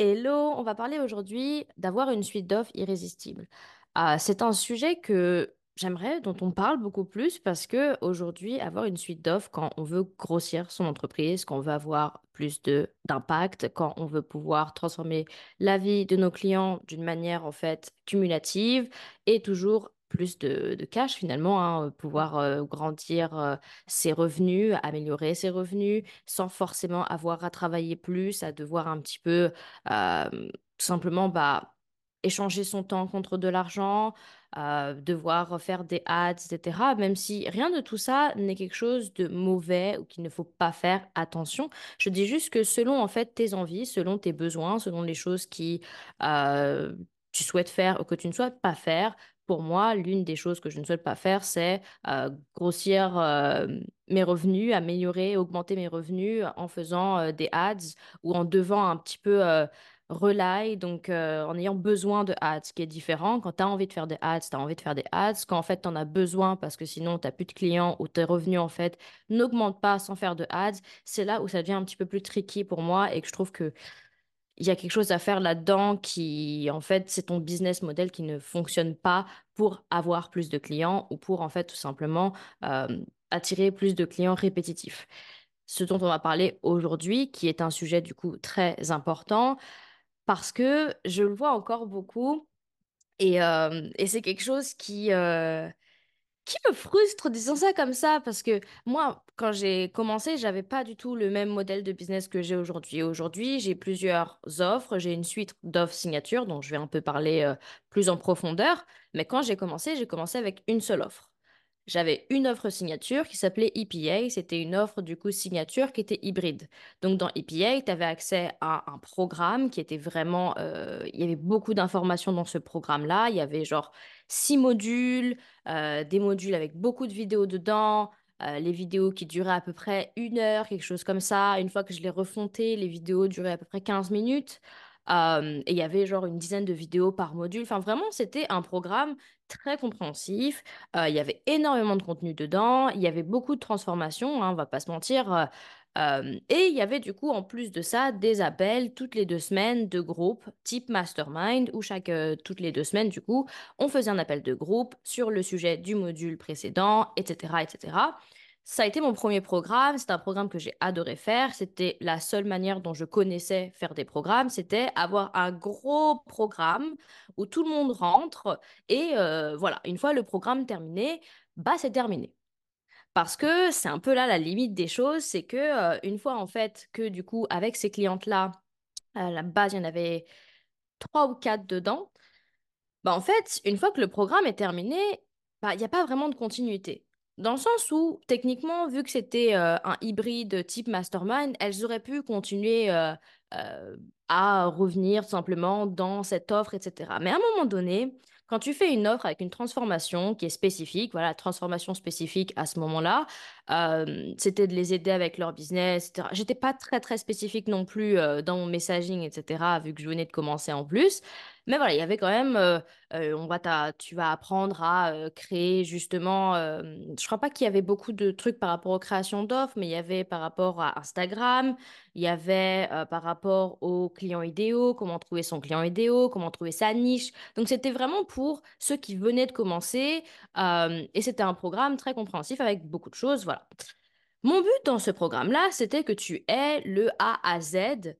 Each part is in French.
Hello, on va parler aujourd'hui d'avoir une suite d'offres irrésistible. Ah, c'est un sujet que j'aimerais, dont on parle beaucoup plus parce que aujourd'hui, avoir une suite d'offres quand on veut grossir son entreprise, quand on veut avoir plus de d'impact, quand on veut pouvoir transformer la vie de nos clients d'une manière en fait cumulative et toujours plus de, de cash finalement, hein, pouvoir euh, grandir euh, ses revenus, améliorer ses revenus sans forcément avoir à travailler plus, à devoir un petit peu euh, tout simplement bah, échanger son temps contre de l'argent, devoir faire des ads, etc. Même si rien de tout ça n'est quelque chose de mauvais ou qu'il ne faut pas faire attention. Je dis juste que selon en fait tes envies, selon tes besoins, selon les choses qui tu souhaites faire ou que tu ne souhaites pas faire, pour moi, l'une des choses que je ne souhaite pas faire, c'est grossir mes revenus, améliorer, augmenter mes revenus en faisant des ads ou en devant un petit peu rely, donc en ayant besoin de ads, ce qui est différent. Quand tu as envie de faire des ads, tu as envie de faire des ads. Quand en fait tu en as besoin parce que sinon tu n'as plus de clients ou tes revenus en fait n'augmentent pas sans faire de ads, c'est là où ça devient un petit peu plus tricky pour moi et que je trouve que il y a quelque chose à faire là-dedans qui, en fait, c'est ton business model qui ne fonctionne pas pour avoir plus de clients ou pour, en fait, tout simplement attirer plus de clients répétitifs. Ce dont on va parler aujourd'hui, qui est un sujet du coup très important, parce que je le vois encore beaucoup et, et c'est quelque chose qui, qui me frustre, disons ça comme ça, parce que moi, quand j'ai commencé, j'avais pas du tout le même modèle de business que j'ai aujourd'hui. Aujourd'hui, j'ai plusieurs offres, j'ai une suite d'offres signature, dont je vais un peu parler euh, plus en profondeur. Mais quand j'ai commencé, j'ai commencé avec une seule offre j'avais une offre signature qui s'appelait EPA. C'était une offre du coup signature qui était hybride. Donc dans EPA, tu avais accès à un programme qui était vraiment... euh, il y avait beaucoup d'informations dans ce programme-là. Il y avait genre six modules, euh, des modules avec beaucoup de vidéos dedans. euh, les vidéos qui duraient à peu près une heure, quelque chose comme ça. Une fois que je les refontais, les vidéos duraient à peu près 15 minutes. Et il y avait genre une dizaine de vidéos par module. Enfin, vraiment, c'était un programme très compréhensif. Il y avait énormément de contenu dedans. Il y avait beaucoup de transformations, hein, on va pas se mentir. Et il y avait du coup, en plus de ça, des appels toutes les deux semaines de groupe type mastermind, où chaque, toutes les deux semaines, du coup, on faisait un appel de groupe sur le sujet du module précédent, etc., etc. Ça a été mon premier programme. C'est un programme que j'ai adoré faire. C'était la seule manière dont je connaissais faire des programmes. C'était avoir un gros programme où tout le monde rentre et euh, voilà, une fois le programme terminé, bah c'est terminé. Parce que c'est un peu là la limite des choses, c'est que euh, une fois en fait que du coup avec ces clientes-là, à la base il y en avait trois ou quatre dedans, bah en fait une fois que le programme est terminé, bah il n'y a pas vraiment de continuité. Dans le sens où techniquement, vu que c'était euh, un hybride type mastermind, elles auraient pu continuer euh, euh, à revenir simplement dans cette offre, etc. Mais à un moment donné, quand tu fais une offre avec une transformation qui est spécifique, voilà, transformation spécifique à ce moment-là, c'était de les aider avec leur business, etc. J'étais pas très très spécifique non plus dans mon messaging, etc. Vu que je venais de commencer en plus. Mais voilà, il y avait quand même, euh, euh, on va tu vas apprendre à euh, créer justement, euh, je crois pas qu'il y avait beaucoup de trucs par rapport aux créations d'offres, mais il y avait par rapport à Instagram, il y avait par rapport aux clients idéaux, comment trouver son client idéal, comment trouver sa niche. Donc c'était vraiment pour ceux qui venaient de commencer et c'était un programme très compréhensif avec beaucoup de choses, voilà. Mon but dans ce programme-là, c'était que tu aies le A à Z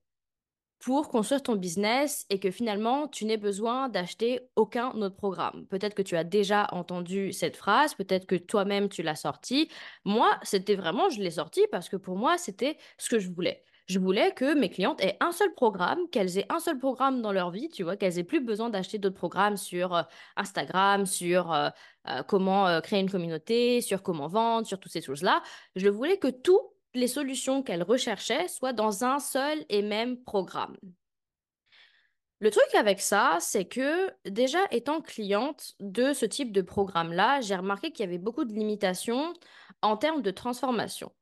pour construire ton business et que finalement, tu n'aies besoin d'acheter aucun autre programme. Peut-être que tu as déjà entendu cette phrase, peut-être que toi-même tu l'as sortie. Moi, c'était vraiment, je l'ai sortie parce que pour moi, c'était ce que je voulais. Je voulais que mes clientes aient un seul programme, qu'elles aient un seul programme dans leur vie, tu vois, qu'elles aient plus besoin d'acheter d'autres programmes sur euh, Instagram, sur euh, euh, comment créer une communauté, sur comment vendre, sur toutes ces choses-là. Je voulais que tout solutions qu'elle recherchait soient dans un seul et même programme. Le truc avec ça, c'est que déjà étant cliente de ce type de programme-là, j'ai remarqué qu'il y avait beaucoup de limitations en termes de transformation.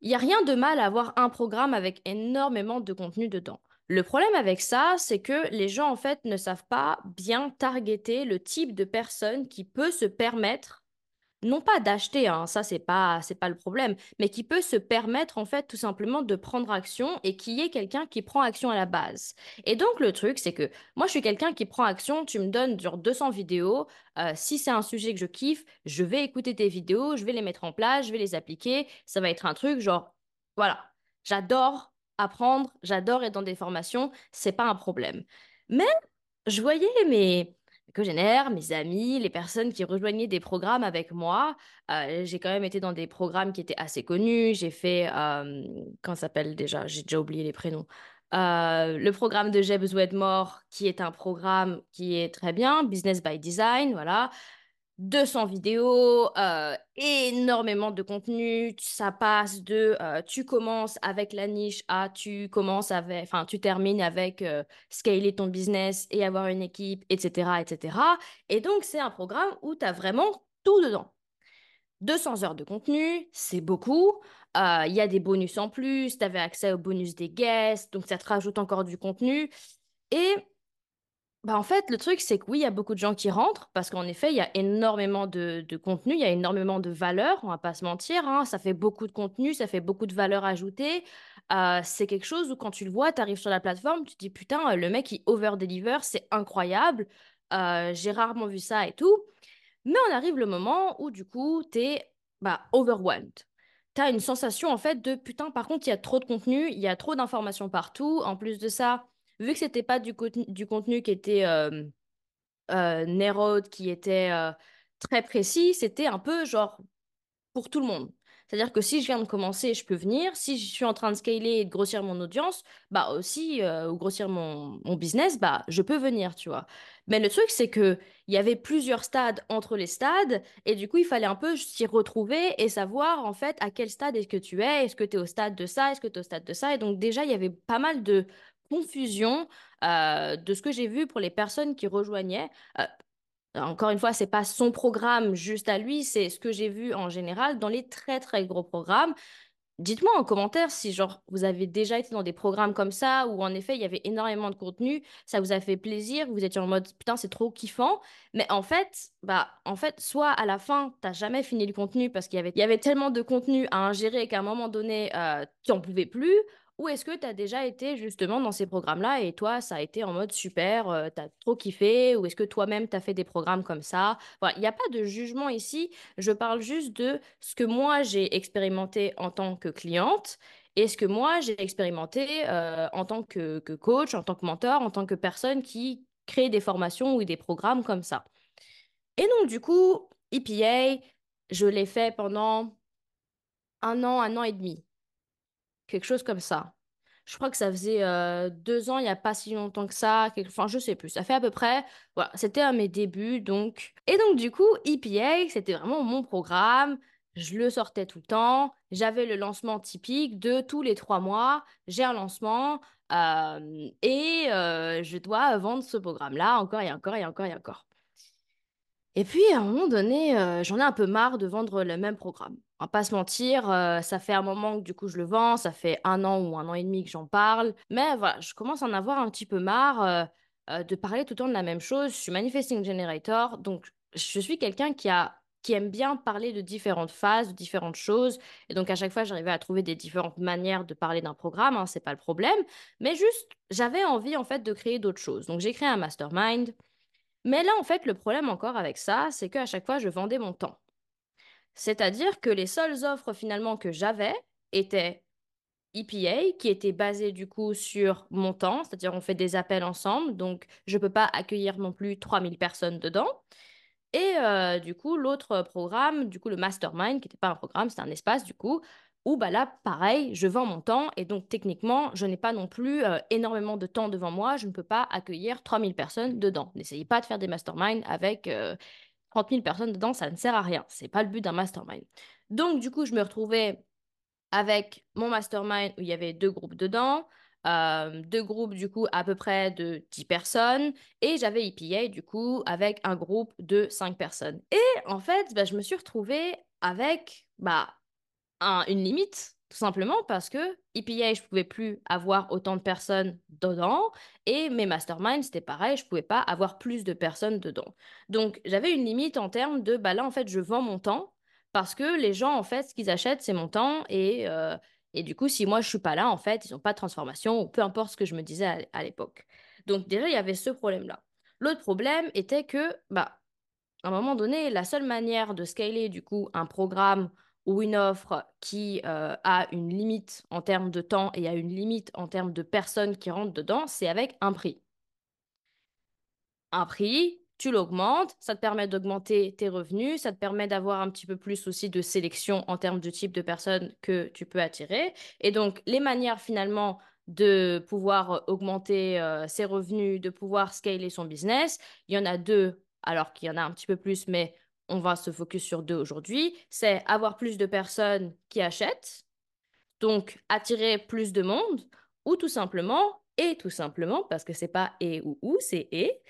Il n'y a rien de mal à avoir un programme avec énormément de contenu dedans. Le problème avec ça, c'est que les gens en fait ne savent pas bien targeter le type de personne qui peut se permettre non pas d'acheter, hein, ça c'est pas c'est pas le problème, mais qui peut se permettre en fait tout simplement de prendre action et qui est quelqu'un qui prend action à la base. Et donc le truc c'est que moi je suis quelqu'un qui prend action, tu me donnes genre 200 vidéos, euh, si c'est un sujet que je kiffe, je vais écouter tes vidéos, je vais les mettre en place, je vais les appliquer, ça va être un truc genre voilà, j'adore apprendre, j'adore être dans des formations, c'est pas un problème. Mais je voyais mes congénères, mes amis, les personnes qui rejoignaient des programmes avec moi. Euh, j'ai quand même été dans des programmes qui étaient assez connus. J'ai fait, euh, comment s'appelle déjà? J'ai déjà oublié les prénoms. Euh, le programme de Jeb Wedmore, qui est un programme qui est très bien, Business by Design, voilà. 200 vidéos, euh, énormément de contenu. Ça passe de euh, tu commences avec la niche à tu commences avec, enfin, tu termines avec euh, scaler ton business et avoir une équipe, etc., etc. Et donc, c'est un programme où tu as vraiment tout dedans. 200 heures de contenu, c'est beaucoup. Il y a des bonus en plus, tu avais accès aux bonus des guests, donc ça te rajoute encore du contenu. Et bah en fait, le truc, c'est que oui, il y a beaucoup de gens qui rentrent parce qu'en effet, il y a énormément de, contenu, il y a énormément de valeur, on va pas se mentir, hein, ça fait beaucoup de contenu, ça fait beaucoup de valeur ajoutée. Euh, c'est quelque chose où quand tu le vois, tu arrives sur la plateforme, tu te dis putain, le mec il over-deliver, c'est incroyable, euh, j'ai rarement vu ça et tout. Mais on arrive le moment où du coup, tu es bah, overwhelmed. Tu as une sensation en fait de putain, par contre, il y a trop de contenu, il y a trop d'informations partout. En plus de ça, vu que c'était pas du, contenu, du contenu qui était euh, euh qui était euh, très précis, c'était un peu genre pour tout le monde. C'est-à-dire que si je viens de commencer, je peux venir. Si je suis en train de scaler et de grossir mon audience, bah aussi, euh, ou grossir mon, mon, business, bah je peux venir, tu vois. Mais le truc, c'est que il y avait plusieurs stades entre les stades, et du coup, il fallait un peu s'y retrouver et savoir, en fait, à quel stade est-ce que tu es? Est-ce que tu es au stade de ça? Est-ce que tu es au stade de ça? Et donc, déjà, il y avait pas mal de confusion euh, de ce que j'ai vu pour les personnes qui rejoignaient. Euh, encore une fois, c'est pas son programme juste à lui, c'est ce que j'ai vu en général dans les très très gros programmes. Dites-moi en commentaire si genre vous avez déjà été dans des programmes comme ça où en effet il y avait énormément de contenu, ça vous a fait plaisir, vous étiez en mode putain c'est trop kiffant, mais en fait bah en fait soit à la fin t'as jamais fini le contenu parce qu'il y avait, y avait tellement de contenu à ingérer qu'à un moment donné euh, tu en pouvais plus, ou est-ce que tu as déjà été justement dans ces programmes-là et toi, ça a été en mode super, euh, tu as trop kiffé, ou est-ce que toi-même, tu as fait des programmes comme ça? Il n'y a pas de jugement ici, je parle juste de ce que moi, j'ai expérimenté en tant que cliente et ce que moi, j'ai expérimenté euh, en tant que, que, coach, en tant que mentor, en tant que personne qui crée des formations ou des programmes comme ça. Et donc, du coup, EPA, je l'ai fait pendant un an, un an et demi quelque chose comme ça. Je crois que ça faisait euh, deux ans, il n'y a pas si longtemps que ça. Enfin, je sais plus. Ça fait à peu près. Voilà, c'était à mes débuts. Donc... Et donc, du coup, EPA, c'était vraiment mon programme. Je le sortais tout le temps. J'avais le lancement typique de tous les trois mois. J'ai un lancement euh, et euh, je dois vendre ce programme-là encore et encore et encore et encore. Et puis, à un moment donné, j'en ai un peu marre de vendre le même programme. On va pas se mentir, euh, ça fait un moment que du coup je le vends, ça fait un an ou un an et demi que j'en parle. Mais voilà, je commence à en avoir un petit peu marre euh, de parler tout le temps de la même chose. Je suis manifesting generator, donc je suis quelqu'un qui a qui aime bien parler de différentes phases, de différentes choses. Et donc, à chaque fois, j'arrivais à trouver des différentes manières de parler d'un programme, hein, c'est pas le problème. Mais juste, j'avais envie, en fait, de créer d'autres choses. Donc, j'ai créé un mastermind. Mais là, en fait, le problème encore avec ça, c'est qu'à chaque fois, je vendais mon temps. C'est-à-dire que les seules offres finalement que j'avais étaient EPA, qui étaient basées du coup sur mon temps, c'est-à-dire on fait des appels ensemble, donc je ne peux pas accueillir non plus 3000 personnes dedans. Et euh, du coup, l'autre programme, du coup le mastermind, qui n'était pas un programme, c'était un espace du coup, où bah là, pareil, je vends mon temps et donc techniquement, je n'ai pas non plus euh, énormément de temps devant moi, je ne peux pas accueillir 3000 personnes dedans. N'essayez pas de faire des masterminds avec 30 euh, 000 personnes dedans, ça ne sert à rien. C'est pas le but d'un mastermind. Donc du coup, je me retrouvais avec mon mastermind où il y avait deux groupes dedans, euh, deux groupes du coup à peu près de 10 personnes et j'avais EPA du coup avec un groupe de 5 personnes. Et en fait, bah, je me suis retrouvée avec bah, une limite Tout simplement parce que EPA, je pouvais plus avoir autant de personnes dedans et mes masterminds, c'était pareil, je pouvais pas avoir plus de personnes dedans. Donc, j'avais une limite en termes de, bah là, en fait, je vends mon temps parce que les gens, en fait, ce qu'ils achètent, c'est mon temps et, euh, et du coup, si moi, je suis pas là, en fait, ils n'ont pas de transformation ou peu importe ce que je me disais à, à l'époque. Donc, déjà, il y avait ce problème-là. L'autre problème était que, bah, à un moment donné, la seule manière de scaler, du coup, un programme ou une offre qui euh, a une limite en termes de temps et a une limite en termes de personnes qui rentrent dedans, c'est avec un prix. Un prix, tu l'augmentes, ça te permet d'augmenter tes revenus, ça te permet d'avoir un petit peu plus aussi de sélection en termes de type de personnes que tu peux attirer. Et donc, les manières finalement de pouvoir augmenter euh, ses revenus, de pouvoir scaler son business, il y en a deux, alors qu'il y en a un petit peu plus, mais on va se focus sur deux aujourd'hui, c'est avoir plus de personnes qui achètent, donc attirer plus de monde, ou tout simplement, et tout simplement, parce que c'est pas et ou ou, c'est et,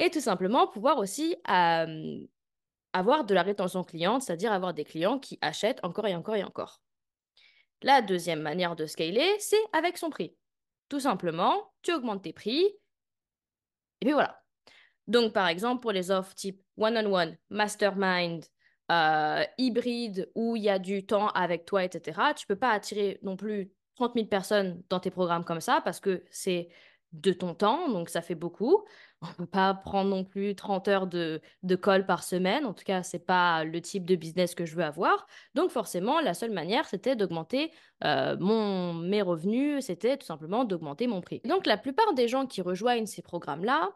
et tout simplement pouvoir aussi avoir de la rétention cliente, c'est-à-dire avoir des clients qui achètent encore et encore et encore. La deuxième manière de scaler, c'est avec son prix. Tout simplement, tu augmentes tes prix, et puis voilà. Donc, par exemple, pour les offres type one-on-one, mastermind, euh, hybride, où il y a du temps avec toi, etc., tu peux pas attirer non plus 30 000 personnes dans tes programmes comme ça parce que c'est de ton temps, donc ça fait beaucoup. On ne peut pas prendre non plus 30 heures de, de call par semaine. En tout cas, c'est pas le type de business que je veux avoir. Donc forcément, la seule manière, c'était d'augmenter euh, mes revenus, c'était tout simplement d'augmenter mon prix. Donc la plupart des gens qui rejoignent ces programmes-là,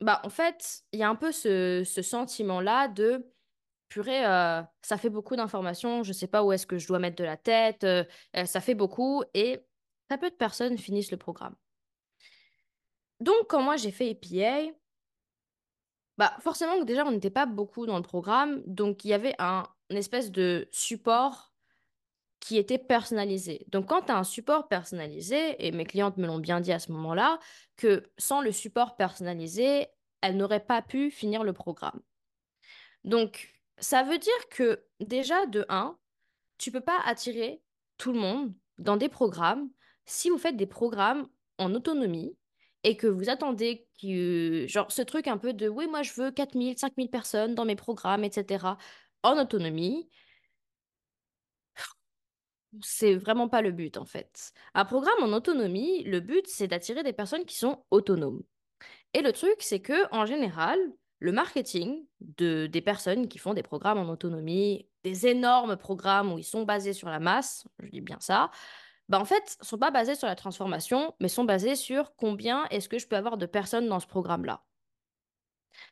bah, en fait, il y a un peu ce, ce sentiment-là de purée, euh, ça fait beaucoup d'informations, je sais pas où est-ce que je dois mettre de la tête, euh, euh, ça fait beaucoup et très peu de personnes finissent le programme. Donc, quand moi j'ai fait EPA, bah forcément déjà on n'était pas beaucoup dans le programme, donc il y avait un une espèce de support qui était personnalisé. Donc, quand tu as un support personnalisé, et mes clientes me l'ont bien dit à ce moment-là, que sans le support personnalisé, elles n'auraient pas pu finir le programme. Donc, ça veut dire que déjà, de 1, tu peux pas attirer tout le monde dans des programmes si vous faites des programmes en autonomie et que vous attendez que, genre, ce truc un peu de oui, moi je veux 4000, 5000 personnes dans mes programmes, etc., en autonomie, c'est vraiment pas le but en fait. Un programme en autonomie, le but c'est d'attirer des personnes qui sont autonomes. Et le truc c'est que en général, le marketing de des personnes qui font des programmes en autonomie, des énormes programmes où ils sont basés sur la masse, je dis bien ça, bah en fait, sont pas basés sur la transformation, mais sont basés sur combien est-ce que je peux avoir de personnes dans ce programme-là.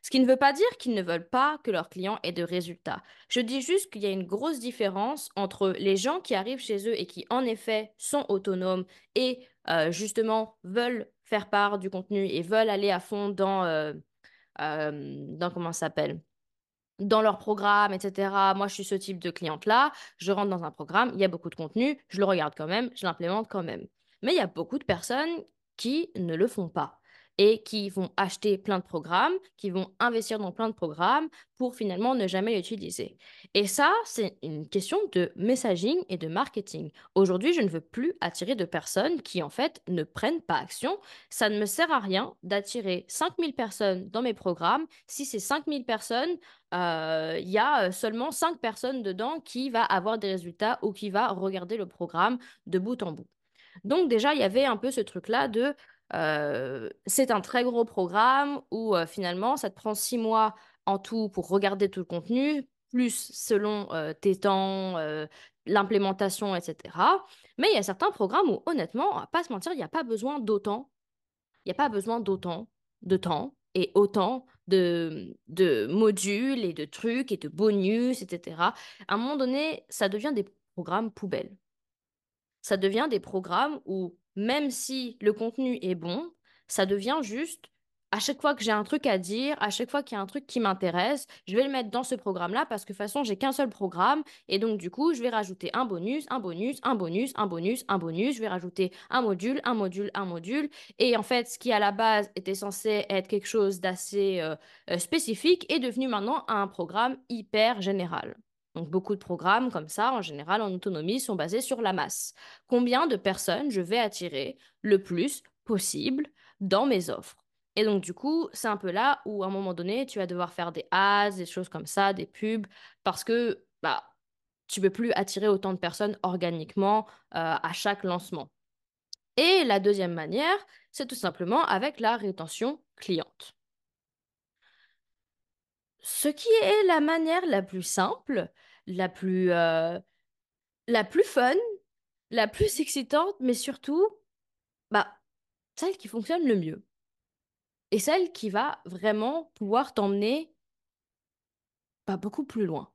Ce qui ne veut pas dire qu'ils ne veulent pas que leurs clients aient de résultats. Je dis juste qu'il y a une grosse différence entre les gens qui arrivent chez eux et qui, en effet, sont autonomes et euh, justement veulent faire part du contenu et veulent aller à fond dans, euh, euh, dans comment ça s'appelle dans leur programme, etc. Moi, je suis ce type de cliente-là. Je rentre dans un programme, il y a beaucoup de contenu, je le regarde quand même, je l'implémente quand même. Mais il y a beaucoup de personnes qui ne le font pas et qui vont acheter plein de programmes, qui vont investir dans plein de programmes pour finalement ne jamais l'utiliser. Et ça, c'est une question de messaging et de marketing. Aujourd'hui, je ne veux plus attirer de personnes qui, en fait, ne prennent pas action. Ça ne me sert à rien d'attirer 5000 personnes dans mes programmes si ces 5000 personnes, euh, il y a seulement 5 personnes dedans qui va avoir des résultats ou qui va regarder le programme de bout en bout. Donc déjà, il y avait un peu ce truc-là de c'est un très gros programme où finalement, ça te prend six mois en tout pour regarder tout le contenu, plus selon tes temps, l'implémentation, etc. Mais il y a certains programmes où, honnêtement, on va pas se mentir, il n'y a pas besoin d'autant. Il n'y a pas besoin d'autant de temps et autant de, de modules et de trucs et de bonus, etc. À un moment donné, ça devient des programmes poubelles. Ça devient des programmes où même si le contenu est bon, ça devient juste à chaque fois que j'ai un truc à dire, à chaque fois qu'il y a un truc qui m'intéresse, je vais le mettre dans ce programme-là parce que de toute façon, j'ai qu'un seul programme et donc du coup, je vais rajouter un bonus, un bonus, un bonus, un bonus, un bonus, je vais rajouter un module, un module, un module et en fait, ce qui à la base était censé être quelque chose d'assez euh, euh, spécifique est devenu maintenant un programme hyper général. Donc beaucoup de programmes comme ça, en général, en autonomie, sont basés sur la masse. Combien de personnes je vais attirer le plus possible dans mes offres? Et donc du coup, c'est un peu là où à un moment donné, tu vas devoir faire des ads, des choses comme ça, des pubs, parce que bah tu peux plus attirer autant de personnes organiquement euh, à chaque lancement. Et la deuxième manière, c'est tout simplement avec la rétention cliente. Ce qui est la manière la plus simple, la plus, euh, la plus fun, la plus excitante, mais surtout, bah, celle qui fonctionne le mieux. Et celle qui va vraiment pouvoir t'emmener pas beaucoup plus loin.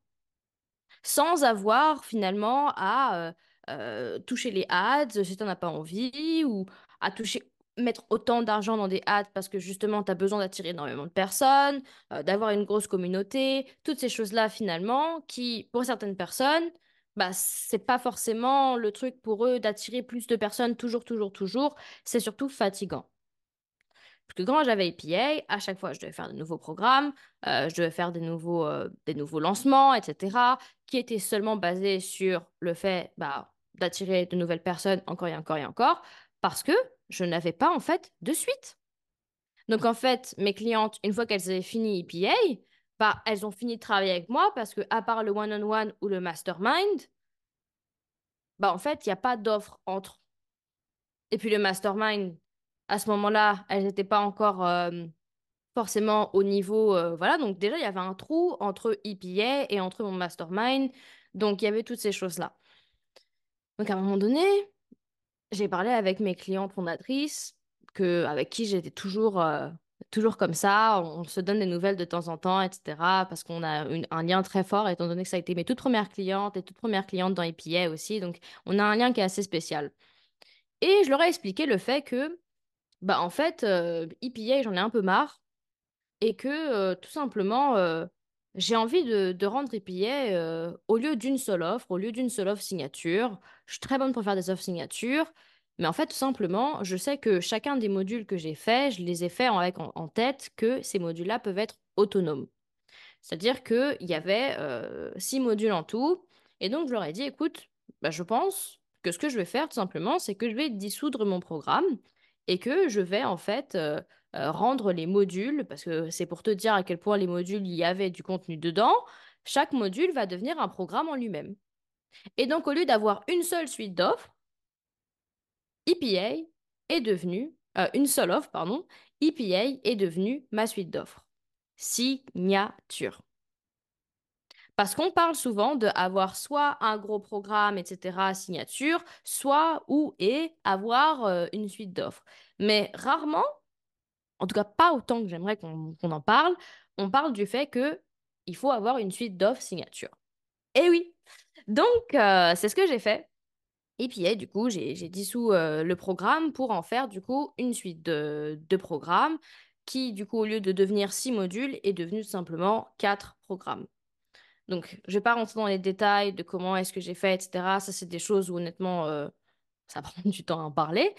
Sans avoir finalement à euh, euh, toucher les ads si tu n'en as pas envie, ou à toucher mettre autant d'argent dans des ads parce que justement tu as besoin d'attirer énormément de personnes, euh, d'avoir une grosse communauté, toutes ces choses-là finalement qui pour certaines personnes bah c'est pas forcément le truc pour eux d'attirer plus de personnes toujours toujours toujours, c'est surtout fatigant. Parce que quand j'avais APA, à chaque fois, je devais faire de nouveaux programmes, euh, je devais faire des nouveaux, euh, des nouveaux lancements, etc., qui étaient seulement basés sur le fait bah, d'attirer de nouvelles personnes encore et encore et encore, parce que je n'avais pas en fait de suite. Donc en fait, mes clientes, une fois qu'elles avaient fini EPA, bah, elles ont fini de travailler avec moi parce que à part le one-on-one ou le mastermind, bah en fait, il n'y a pas d'offre entre. Et puis le mastermind, à ce moment-là, elles n'étaient pas encore euh, forcément au niveau. Euh, voilà, donc déjà, il y avait un trou entre EPA et entre mon mastermind. Donc il y avait toutes ces choses-là. Donc à un moment donné, j'ai parlé avec mes clientes fondatrices, que, avec qui j'étais toujours, euh, toujours comme ça. On se donne des nouvelles de temps en temps, etc. Parce qu'on a un lien très fort, étant donné que ça a été mes toutes premières clientes et toutes premières clientes dans EPA aussi. Donc, on a un lien qui est assez spécial. Et je leur ai expliqué le fait que, bah, en fait, euh, EPA, j'en ai un peu marre. Et que, euh, tout simplement, j'ai envie de, rendre EPA euh, au lieu d'une seule offre, au lieu d'une seule offre signature. Je suis très bonne pour faire des offres signatures, mais en fait, tout simplement, je sais que chacun des modules que j'ai faits, je les ai faits avec en, tête que ces modules-là peuvent être autonomes. C'est-à-dire qu'il y avait euh, six modules en tout, et donc je leur ai dit, écoute, bah, je pense que ce que je vais faire, tout simplement, c'est que je vais dissoudre mon programme et que je vais en fait euh, euh, rendre les modules, parce que c'est pour te dire à quel point les modules, il y avait du contenu dedans, chaque module va devenir un programme en lui-même. Et donc, au lieu d'avoir une seule suite d'offres, EPA est devenu, euh, une seule offre, pardon, EPA est devenu ma suite d'offres. Signature. Parce qu'on parle souvent d'avoir soit un gros programme, etc., signature, soit ou et avoir euh, une suite d'offres. Mais rarement, en tout cas pas autant que j'aimerais qu'on en parle, on parle du fait que il faut avoir une suite d'offres signature. Et oui, donc euh, c'est ce que j'ai fait. Et puis, du coup, j'ai dissous euh, le programme pour en faire, du coup, une suite de, programmes qui, du coup, au lieu de devenir six modules, est devenu simplement quatre programmes. Donc, je vais pas rentrer dans les détails de comment est-ce que j'ai fait, etc. Ça, c'est des choses où, honnêtement, euh, ça prend du temps à en parler.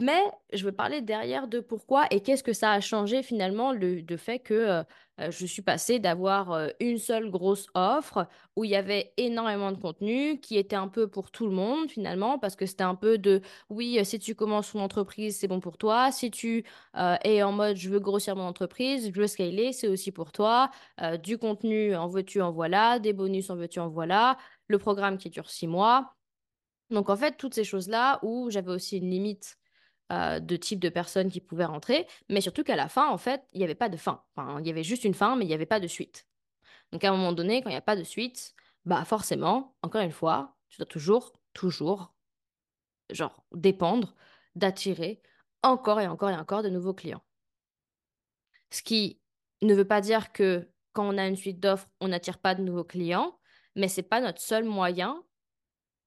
Mais je veux parler derrière de pourquoi et qu'est-ce que ça a changé finalement le, fait que euh, euh, je suis passée d'avoir euh, une seule grosse offre où il y avait énormément de contenu qui était un peu pour tout le monde finalement parce que c'était un peu de oui si tu commences une entreprise c'est bon pour toi. Si tu es en mode je veux grossir mon entreprise je veux scaler c'est aussi pour toi. Du contenu en veux-tu en voilà. Des bonus en veux-tu en voilà. Le programme qui dure six mois. Donc en fait toutes ces choses là où j'avais aussi une limite euh, de type de personnes qui pouvaient rentrer, mais surtout qu'à la fin, en fait, il n'y avait pas de fin. Enfin, il y avait juste une fin, mais il n'y avait pas de suite. Donc à un moment donné, quand il n'y a pas de suite, bah forcément, encore une fois, tu dois toujours, toujours, genre, dépendre d'attirer encore et encore et encore de nouveaux clients. Ce qui ne veut pas dire que quand on a une suite d'offres, on n'attire pas de nouveaux clients, mais c'est pas notre seul moyen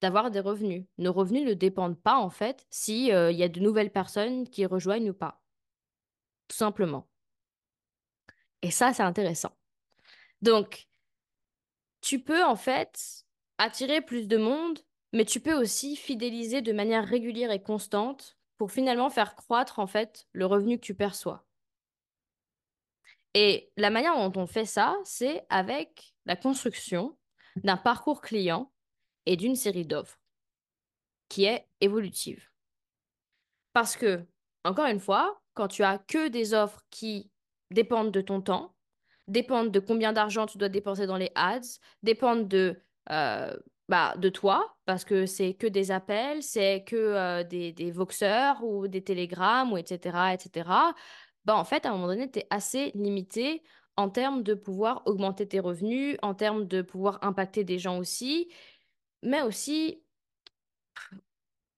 d'avoir des revenus. Nos revenus ne dépendent pas, en fait, s'il euh, y a de nouvelles personnes qui rejoignent ou pas. Tout simplement. Et ça, c'est intéressant. Donc, tu peux, en fait, attirer plus de monde, mais tu peux aussi fidéliser de manière régulière et constante pour finalement faire croître, en fait, le revenu que tu perçois. Et la manière dont on fait ça, c'est avec la construction d'un parcours client et d'une série d'offres qui est évolutive. Parce que, encore une fois, quand tu as que des offres qui dépendent de ton temps, dépendent de combien d'argent tu dois dépenser dans les ads, dépendent de, euh, bah, de toi, parce que c'est que des appels, c'est que euh, des, des voxeurs ou des télégrammes, ou etc., etc., bah, en fait, à un moment donné, tu es assez limité en termes de pouvoir augmenter tes revenus, en termes de pouvoir impacter des gens aussi, mais aussi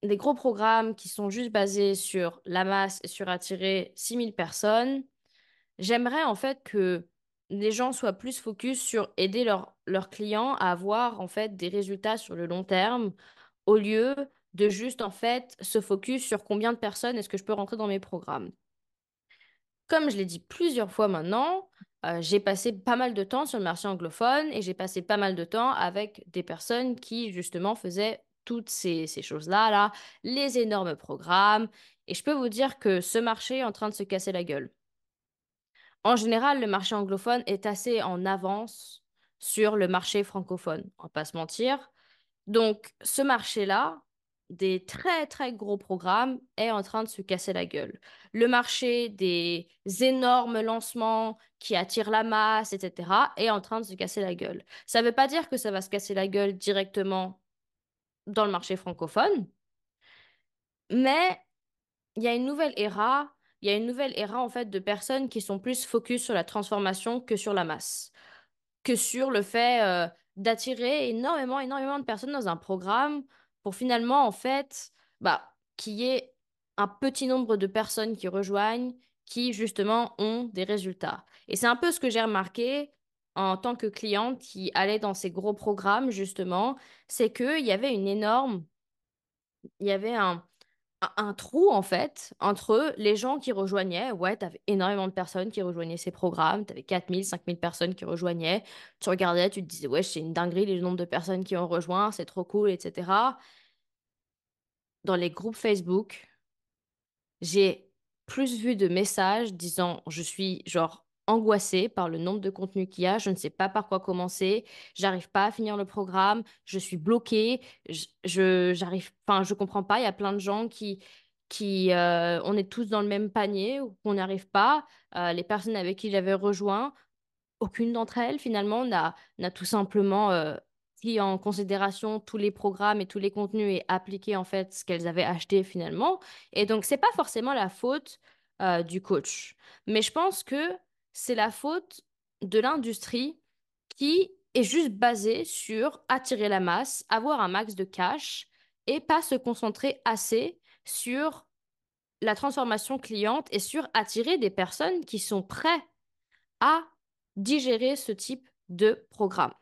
des gros programmes qui sont juste basés sur la masse et sur attirer 6000 personnes. J'aimerais en fait que les gens soient plus focus sur aider leurs clients à avoir en fait des résultats sur le long terme au lieu de juste en fait se focus sur combien de personnes est-ce que je peux rentrer dans mes programmes. Comme je l'ai dit plusieurs fois maintenant, euh, j'ai passé pas mal de temps sur le marché anglophone et j'ai passé pas mal de temps avec des personnes qui justement faisaient toutes ces, choses-là, là, les énormes programmes. Et je peux vous dire que ce marché est en train de se casser la gueule. En général, le marché anglophone est assez en avance sur le marché francophone, on va pas se mentir. Donc, ce marché-là, des très très gros programmes est en train de se casser la gueule. Le marché des énormes lancements qui attirent la masse, etc., est en train de se casser la gueule. Ça ne veut pas dire que ça va se casser la gueule directement dans le marché francophone, mais il y a une nouvelle ère, il y a une nouvelle ère en fait de personnes qui sont plus focus sur la transformation que sur la masse, que sur le fait euh, d'attirer énormément, énormément de personnes dans un programme finalement, en fait, bah, qu'il y ait un petit nombre de personnes qui rejoignent, qui justement ont des résultats. Et c'est un peu ce que j'ai remarqué en tant que cliente qui allait dans ces gros programmes, justement, c'est qu'il y avait une énorme, il y avait un, un trou en fait entre les gens qui rejoignaient. Ouais, t'avais énormément de personnes qui rejoignaient ces programmes. T'avais 4000, 5000 personnes qui rejoignaient. Tu regardais, tu te disais, ouais, c'est une dinguerie le nombre de personnes qui ont rejoint, c'est trop cool, etc. Dans les groupes Facebook, j'ai plus vu de messages disant, je suis genre angoissée par le nombre de contenus qu'il y a, je ne sais pas par quoi commencer, j'arrive pas à finir le programme, je suis bloquée, je, j'arrive, enfin, je comprends pas, il y a plein de gens qui, qui euh, on est tous dans le même panier ou qu'on n'y arrive pas. Euh, les personnes avec qui j'avais rejoint, aucune d'entre elles finalement n'a, n'a tout simplement euh, pris en considération tous les programmes et tous les contenus et appliqué en fait ce qu'elles avaient acheté finalement. Et donc c'est pas forcément la faute du coach, mais je pense que c'est la faute de l'industrie qui est juste basée sur attirer la masse, avoir un max de cash et pas se concentrer assez sur la transformation cliente et sur attirer des personnes qui sont prêtes à digérer ce type de programme.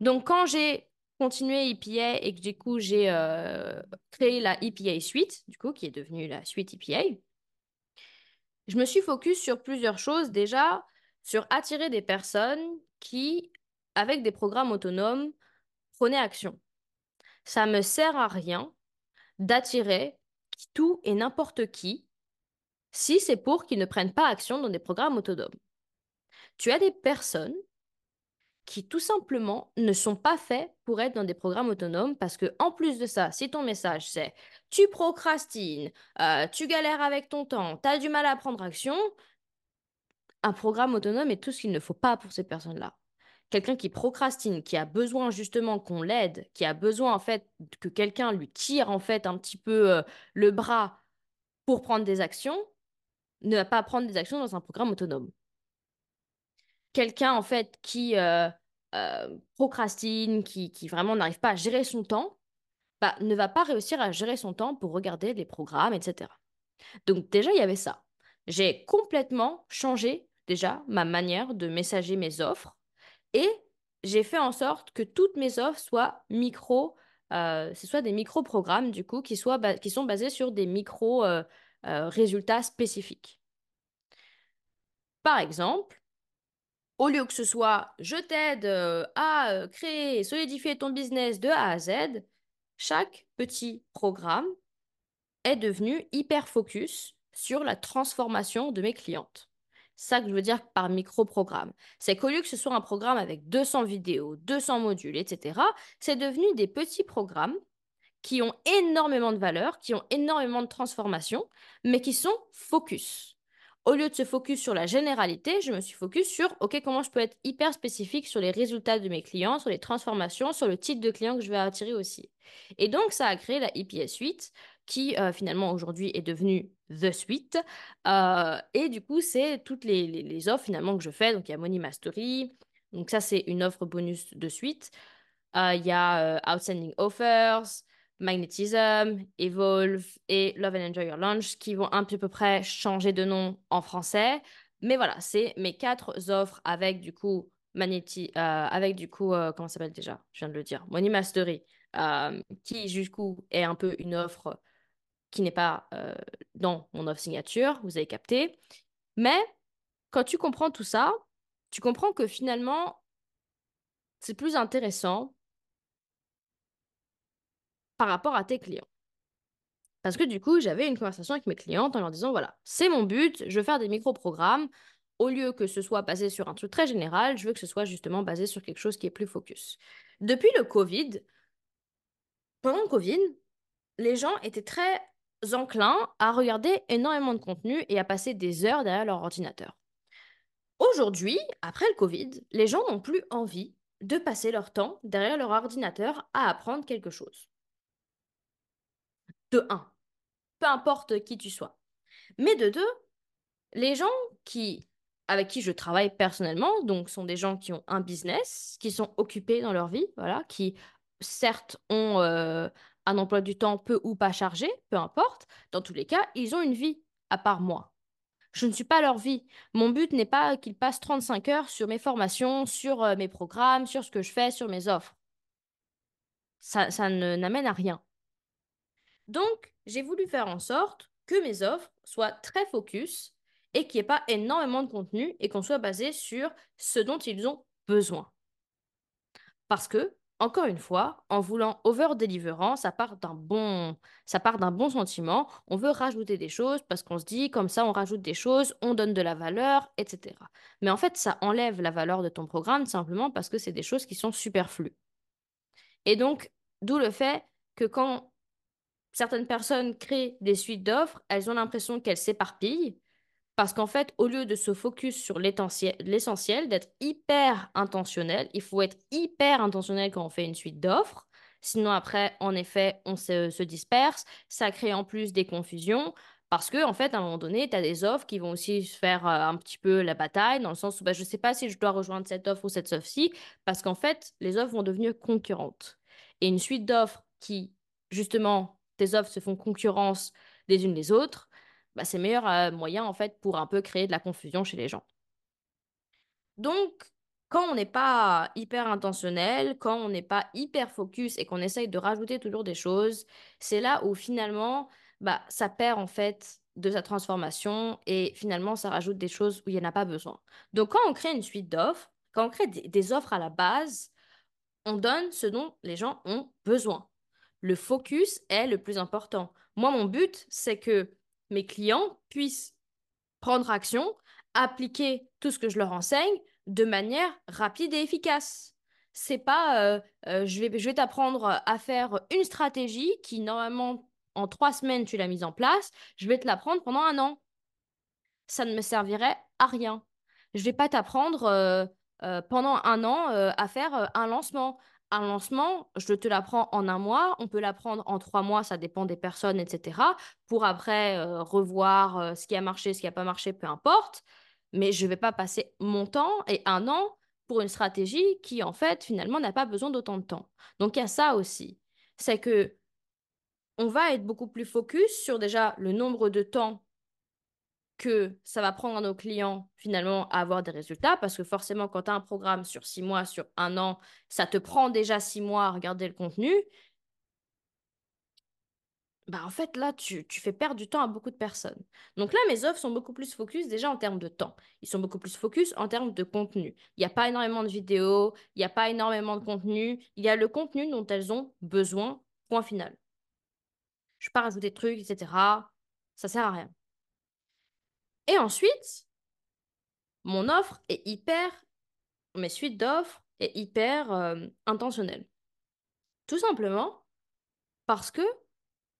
Donc quand j'ai continué EPA et que du coup j'ai euh, créé la EPA Suite, du coup qui est devenue la suite EPA, je me suis focus sur plusieurs choses. Déjà, sur attirer des personnes qui, avec des programmes autonomes, prenaient action. Ça me sert à rien d'attirer tout et n'importe qui si c'est pour qu'ils ne prennent pas action dans des programmes autonomes. Tu as des personnes qui tout simplement ne sont pas faits pour être dans des programmes autonomes parce que en plus de ça, si ton message c'est tu procrastines, euh, tu galères avec ton temps, tu as du mal à prendre action, un programme autonome est tout ce qu'il ne faut pas pour ces personnes-là. Quelqu'un qui procrastine, qui a besoin justement qu'on l'aide, qui a besoin en fait que quelqu'un lui tire en fait un petit peu euh, le bras pour prendre des actions, ne va pas prendre des actions dans un programme autonome quelqu'un en fait qui euh, euh, procrastine, qui, qui vraiment n'arrive pas à gérer son temps, bah, ne va pas réussir à gérer son temps pour regarder les programmes, etc. Donc déjà, il y avait ça. J'ai complètement changé déjà ma manière de messager mes offres et j'ai fait en sorte que toutes mes offres soient micro, euh, ce soit des micro-programmes du coup qui, soient qui sont basés sur des micro-résultats spécifiques. Par exemple, au lieu que ce soit je t'aide euh, à euh, créer solidifier ton business de A à Z, chaque petit programme est devenu hyper focus sur la transformation de mes clientes. ça que je veux dire par micro-programme. C'est qu'au lieu que ce soit un programme avec 200 vidéos, 200 modules, etc., c'est devenu des petits programmes qui ont énormément de valeur, qui ont énormément de transformation, mais qui sont focus. Au lieu de se focus sur la généralité, je me suis focus sur, OK, comment je peux être hyper spécifique sur les résultats de mes clients, sur les transformations, sur le type de client que je vais attirer aussi. Et donc, ça a créé la EPS Suite, qui euh, finalement aujourd'hui est devenue The Suite. Euh, et du coup, c'est toutes les, les, offres finalement que je fais. Donc, il y a Money Mastery. Donc, ça, c'est une offre bonus de suite. Euh, il y a Outstanding Offers. Magnetism, Evolve et Love and Enjoy Your Lunch qui vont un petit peu près changer de nom en français. Mais voilà, c'est mes quatre offres avec du coup Magneti, euh, avec du coup, euh, comment ça s'appelle déjà? Je viens de le dire, Money Mastery, euh, qui du coup est un peu une offre qui n'est pas dans mon offre signature, vous avez capté. Mais quand tu comprends tout ça, tu comprends que finalement, c'est plus intéressant par rapport à tes clients. Parce que du coup, j'avais une conversation avec mes clientes en leur disant, voilà, c'est mon but, je veux faire des micro-programmes. Au lieu que ce soit basé sur un truc très général, je veux que ce soit justement basé sur quelque chose qui est plus focus. Depuis le Covid, pendant le Covid, les gens étaient très enclins à regarder énormément de contenu et à passer des heures derrière leur ordinateur. Aujourd'hui, après le Covid, les gens n'ont plus envie de passer leur temps derrière leur ordinateur à apprendre quelque chose de un, peu importe qui tu sois. Mais de deux, les gens qui, avec qui je travaille personnellement, donc sont des gens qui ont un business, qui sont occupés dans leur vie, voilà, qui certes ont euh, un emploi du temps peu ou pas chargé, peu importe, dans tous les cas, ils ont une vie à part moi. Je ne suis pas leur vie. Mon but n'est pas qu'ils passent 35 heures sur mes formations, sur euh, mes programmes, sur ce que je fais, sur mes offres. Ça, ça n'amène à rien. Donc, j'ai voulu faire en sorte que mes offres soient très focus et qu'il n'y ait pas énormément de contenu et qu'on soit basé sur ce dont ils ont besoin. Parce que, encore une fois, en voulant over-délivrant, ça part d'un bon, ça part d'un bon sentiment. On veut rajouter des choses parce qu'on se dit, comme ça, on rajoute des choses, on donne de la valeur, etc. Mais en fait, ça enlève la valeur de ton programme simplement parce que c'est des choses qui sont superflues. Et donc, d'où le fait que quand certaines personnes créent des suites d'offres, elles ont l'impression qu'elles s'éparpillent parce qu'en fait, au lieu de se focus sur l'essentiel, d'être hyper intentionnel, il faut être hyper intentionnel quand on fait une suite d'offres. Sinon, après, en effet, on se, disperse. Ça crée en plus des confusions. Parce que, en fait, à un moment donné, tu as des offres qui vont aussi faire euh, un petit peu la bataille, dans le sens où bah, je ne sais pas si je dois rejoindre cette offre ou cette offre-ci, parce qu'en fait, les offres vont devenir concurrentes. Et une suite d'offres qui, justement, offres se font concurrence les unes les autres, bah, c'est meilleur euh, moyen en fait pour un peu créer de la confusion chez les gens. Donc, quand on n'est pas hyper intentionnel, quand on n'est pas hyper focus et qu'on essaye de rajouter toujours des choses, c'est là où finalement, bah, ça perd en fait de sa transformation et finalement, ça rajoute des choses où il n'y en a pas besoin. Donc, quand on crée une suite d'offres, quand on crée des offres à la base, on donne ce dont les gens ont besoin le focus est le plus important. Moi, mon but, c'est que mes clients puissent prendre action, appliquer tout ce que je leur enseigne de manière rapide et efficace. C'est pas euh, euh, je vais, t'apprendre à faire une stratégie qui, normalement, en trois semaines, tu l'as mise en place, je vais te l'apprendre pendant un an. Ça ne me servirait à rien. Je vais pas t'apprendre euh, pendant un an à faire un lancement un lancement, je te l'apprends en un mois, on peut l'apprendre en trois mois, ça dépend des personnes, etc. Pour après euh, revoir euh, ce qui a marché, ce qui n'a pas marché, peu importe. Mais je ne vais pas passer mon temps et un an pour une stratégie qui, en fait, finalement, n'a pas besoin d'autant de temps. Donc, il y a ça aussi. C'est que on va être beaucoup plus focus sur déjà le nombre de temps que ça va prendre à nos clients finalement à avoir des résultats parce que forcément quand tu as un programme sur six mois, sur un an, ça te prend déjà six mois à regarder le contenu. Bah en fait là tu, tu fais perdre du temps à beaucoup de personnes. Donc là mes offres sont beaucoup plus focus déjà en termes de temps. Ils sont beaucoup plus focus en termes de contenu. Il n'y a pas énormément de vidéos, il n'y a pas énormément de contenu. Il y a le contenu dont elles ont besoin, point final. Je ne vais pas rajouter des trucs, etc. Ça sert à rien. Et ensuite, mon offre est hyper, mes suites d'offres est hyper euh, intentionnelle. Tout simplement parce que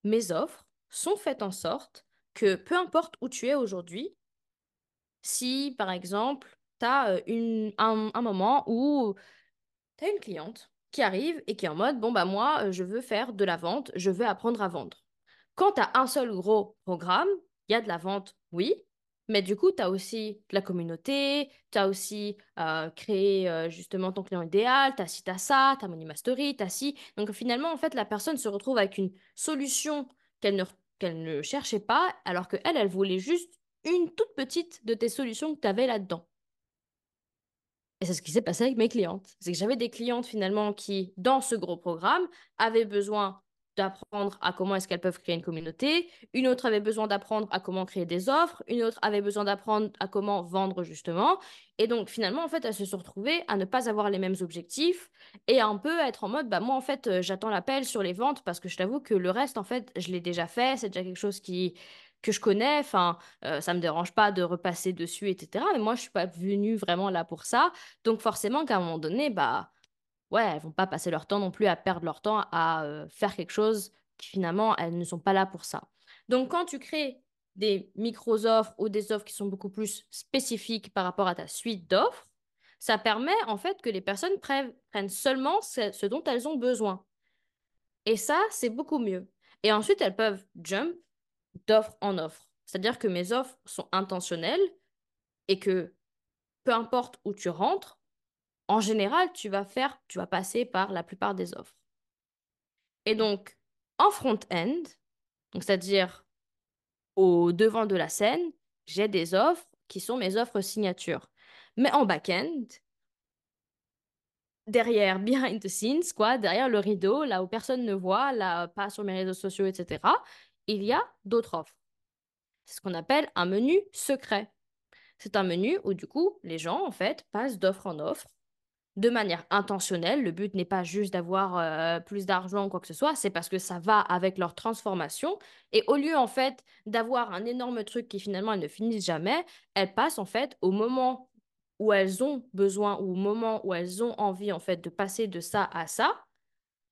mes offres sont faites en sorte que peu importe où tu es aujourd'hui, si par exemple, tu as un, un moment où tu as une cliente qui arrive et qui est en mode, bon, bah moi, euh, je veux faire de la vente, je veux apprendre à vendre. Quand tu as un seul gros programme, il y a de la vente, oui, mais du coup, tu as aussi la communauté, tu as aussi créé justement ton client idéal, tu as ci, tu as ça, tu as Money Mastery, tu as. Donc finalement, en fait, la personne se retrouve avec une solution qu'elle ne, qu'elle ne cherchait pas, alors qu'elle, elle voulait juste une toute petite de tes solutions que tu avais là-dedans. Et c'est ce qui s'est passé avec mes clientes. C'est que j'avais des clientes finalement qui, dans ce gros programme, avaient besoin d'apprendre à comment est-ce qu'elles peuvent créer une communauté, une autre avait besoin d'apprendre à comment créer des offres, une autre avait besoin d'apprendre à comment vendre justement. Et donc finalement, en fait, elles se sont retrouvées à ne pas avoir les mêmes objectifs et à un peu être en mode, bah moi en fait, euh, j'attends l'appel sur les ventes parce que je t'avoue que le reste, en fait, je l'ai déjà fait, c'est déjà quelque chose qui que je connais, enfin, euh, ça me dérange pas de repasser dessus, etc. Mais moi, je suis pas venue vraiment là pour ça. Donc forcément qu'à un moment donné, bah ouais, elles vont pas passer leur temps non plus à perdre leur temps à euh, faire quelque chose qui finalement, elles ne sont pas là pour ça. Donc quand tu crées des micro-offres ou des offres qui sont beaucoup plus spécifiques par rapport à ta suite d'offres, ça permet en fait que les personnes prennent seulement ce dont elles ont besoin. Et ça, c'est beaucoup mieux. Et ensuite, elles peuvent jump d'offre en offre. C'est-à-dire que mes offres sont intentionnelles et que peu importe où tu rentres, en général, tu vas faire, tu vas passer par la plupart des offres. Et donc, en front-end, c'est-à-dire au devant de la scène, j'ai des offres qui sont mes offres signatures. Mais en back-end, derrière, behind the scenes, quoi, derrière le rideau, là où personne ne voit, là, pas sur mes réseaux sociaux, etc., il y a d'autres offres. C'est ce qu'on appelle un menu secret. C'est un menu où, du coup, les gens, en fait, passent d'offre en offre de manière intentionnelle. Le but n'est pas juste d'avoir euh, plus d'argent ou quoi que ce soit, c'est parce que ça va avec leur transformation. Et au lieu, en fait, d'avoir un énorme truc qui finalement elles ne finissent jamais, elles passent, en fait, au moment où elles ont besoin ou au moment où elles ont envie, en fait, de passer de ça à ça,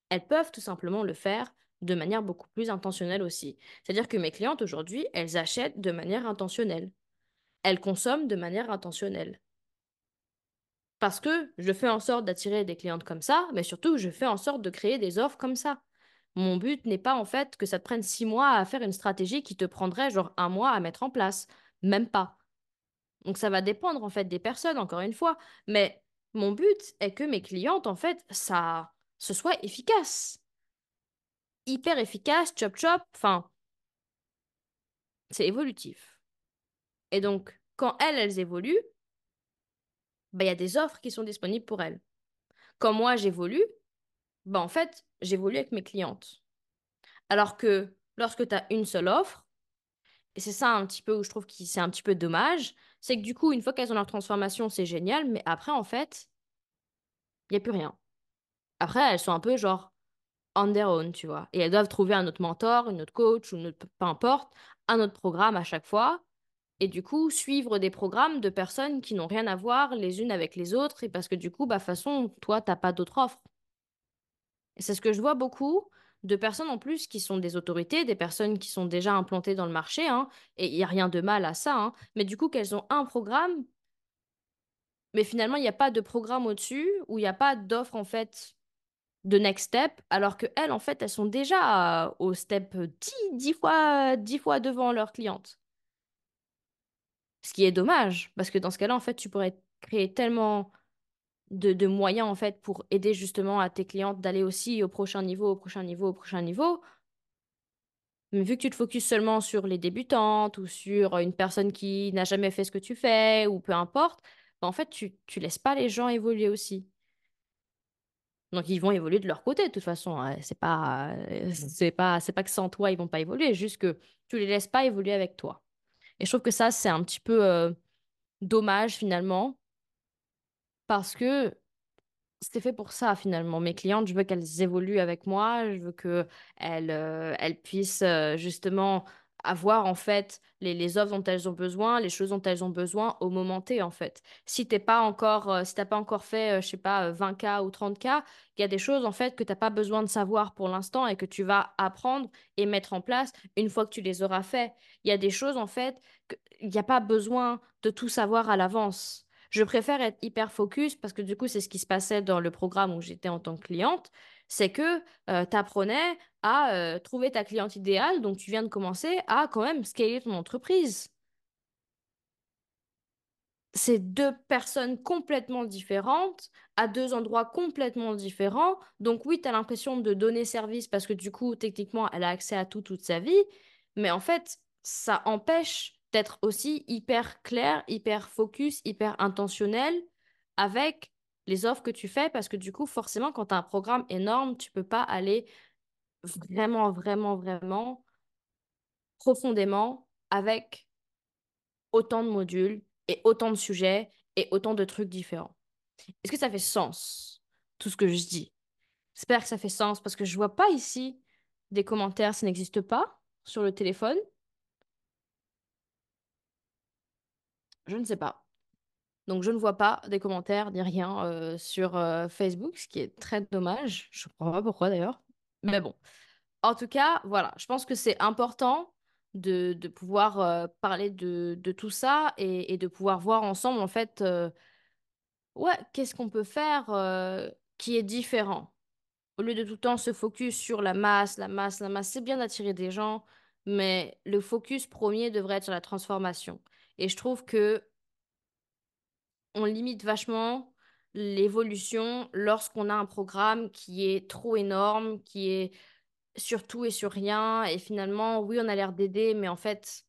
elles peuvent tout simplement le faire de manière beaucoup plus intentionnelle aussi. C'est-à-dire que mes clientes aujourd'hui, elles achètent de manière intentionnelle. Elles consomment de manière intentionnelle. Parce que je fais en sorte d'attirer des clientes comme ça, mais surtout, je fais en sorte de créer des offres comme ça. Mon but n'est pas en fait que ça te prenne six mois à faire une stratégie qui te prendrait genre un mois à mettre en place. Même pas. Donc ça va dépendre en fait des personnes, encore une fois. Mais mon but est que mes clientes, en fait, ça, ce soit efficace. Hyper efficace, chop chop, enfin, c'est évolutif. Et donc, quand elles, elles évoluent, il y a des offres qui sont disponibles pour elles. Quand moi j'évolue, bah, en fait, j'évolue avec mes clientes. Alors que lorsque tu as une seule offre, et c'est ça un petit peu où je trouve que c'est un petit peu dommage, c'est que du coup, une fois qu'elles ont leur transformation, c'est génial, mais après, en fait, il n'y a plus rien. Après, elles sont un peu genre on their own, tu vois. Et elles doivent trouver un autre mentor, une autre coach, ou une peu importe, un autre programme à chaque fois et du coup suivre des programmes de personnes qui n'ont rien à voir les unes avec les autres et parce que du coup bah façon toi t'as pas d'autre offre. C'est ce que je vois beaucoup de personnes en plus qui sont des autorités des personnes qui sont déjà implantées dans le marché hein, et il y a rien de mal à ça hein, mais du coup qu'elles ont un programme mais finalement il n'y a pas de programme au-dessus ou il n'y a pas d'offre en fait de next step alors que elles en fait elles sont déjà au step 10, 10 fois 10 fois devant leurs clientes ce qui est dommage, parce que dans ce cas-là, en fait, tu pourrais créer tellement de, de moyens, en fait, pour aider justement à tes clientes d'aller aussi au prochain niveau, au prochain niveau, au prochain niveau. Mais vu que tu te focuses seulement sur les débutantes ou sur une personne qui n'a jamais fait ce que tu fais ou peu importe, bah, en fait, tu, tu laisses pas les gens évoluer aussi. Donc, ils vont évoluer de leur côté, de toute façon. Hein. C'est pas, c'est pas, c'est pas que sans toi, ils vont pas évoluer, juste que tu les laisses pas évoluer avec toi. Et je trouve que ça, c'est un petit peu euh, dommage finalement, parce que c'était fait pour ça finalement. Mes clientes, je veux qu'elles évoluent avec moi, je veux qu'elles euh, elles puissent euh, justement avoir en fait les, les offres dont elles ont besoin, les choses dont elles ont besoin au moment T en fait. Si t'es pas encore, euh, si t'as pas encore fait, euh, je sais pas, euh, 20K ou 30K, il y a des choses en fait que t'as pas besoin de savoir pour l'instant et que tu vas apprendre et mettre en place une fois que tu les auras fait. Il y a des choses en fait qu'il n'y a pas besoin de tout savoir à l'avance. Je préfère être hyper focus parce que du coup, c'est ce qui se passait dans le programme où j'étais en tant que cliente. C'est que tu apprenais à trouver ta cliente idéale, donc tu viens de commencer à quand même scaler ton entreprise. C'est deux personnes complètement différentes, à deux endroits complètement différents. Donc oui, tu as l'impression de donner service parce que du coup, techniquement, elle a accès à tout toute sa vie. Mais en fait, ça empêche d'être aussi hyper clair, hyper focus, hyper intentionnel avec les offres que tu fais parce que du coup, forcément, quand tu as un programme énorme, tu peux pas aller vraiment, vraiment, vraiment profondément avec autant de modules et autant de sujets et autant de trucs différents. Est-ce que ça fait sens, tout ce que je dis? J'espère que ça fait sens parce que je vois pas ici des commentaires, ça n'existe pas sur le téléphone. Je ne sais pas. Donc je ne vois pas des commentaires ni rien sur Facebook, ce qui est très dommage. Je ne comprends pas pourquoi d'ailleurs. Mais bon. En tout cas, voilà, je pense que c'est important de, de pouvoir parler de, de tout ça et, et de pouvoir voir ensemble, en fait, ouais, qu'est-ce qu'on peut faire qui est différent. Au lieu de tout le temps se focus sur la masse, la masse, la masse, c'est bien d'attirer des gens, mais le focus premier devrait être sur la transformation. Et je trouve que on limite vachement l'évolution lorsqu'on a un programme qui est trop énorme, qui est sur tout et sur rien, et finalement, oui, on a l'air d'aider, mais en fait,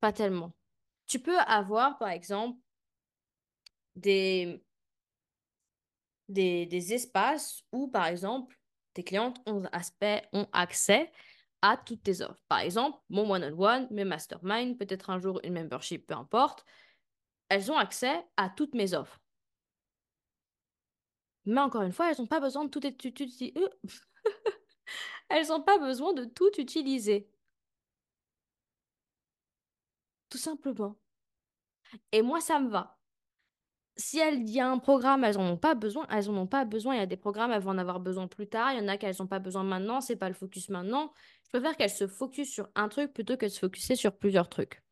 pas tellement. Tu peux avoir, par exemple, des, des, des espaces où, par exemple, tes clientes ont, aspect, ont accès à toutes tes offres. Par exemple, mon one-on-one, mes mastermind, peut-être un jour une membership, peu importe elles ont accès à toutes mes offres. Mais encore une fois, elles n'ont pas besoin de tout utiliser. Euh, elles pas besoin de tout utiliser. Tout simplement. Et moi, ça me va. Si il y a un programme, elles n'en ont pas besoin, elles n'en ont pas besoin. Il y a des programmes, elles vont en avoir besoin plus tard. Il y en a qu'elles n'ont pas besoin maintenant, c'est pas le focus maintenant. Je préfère qu'elles se focus sur un truc plutôt que de se focuser sur plusieurs trucs.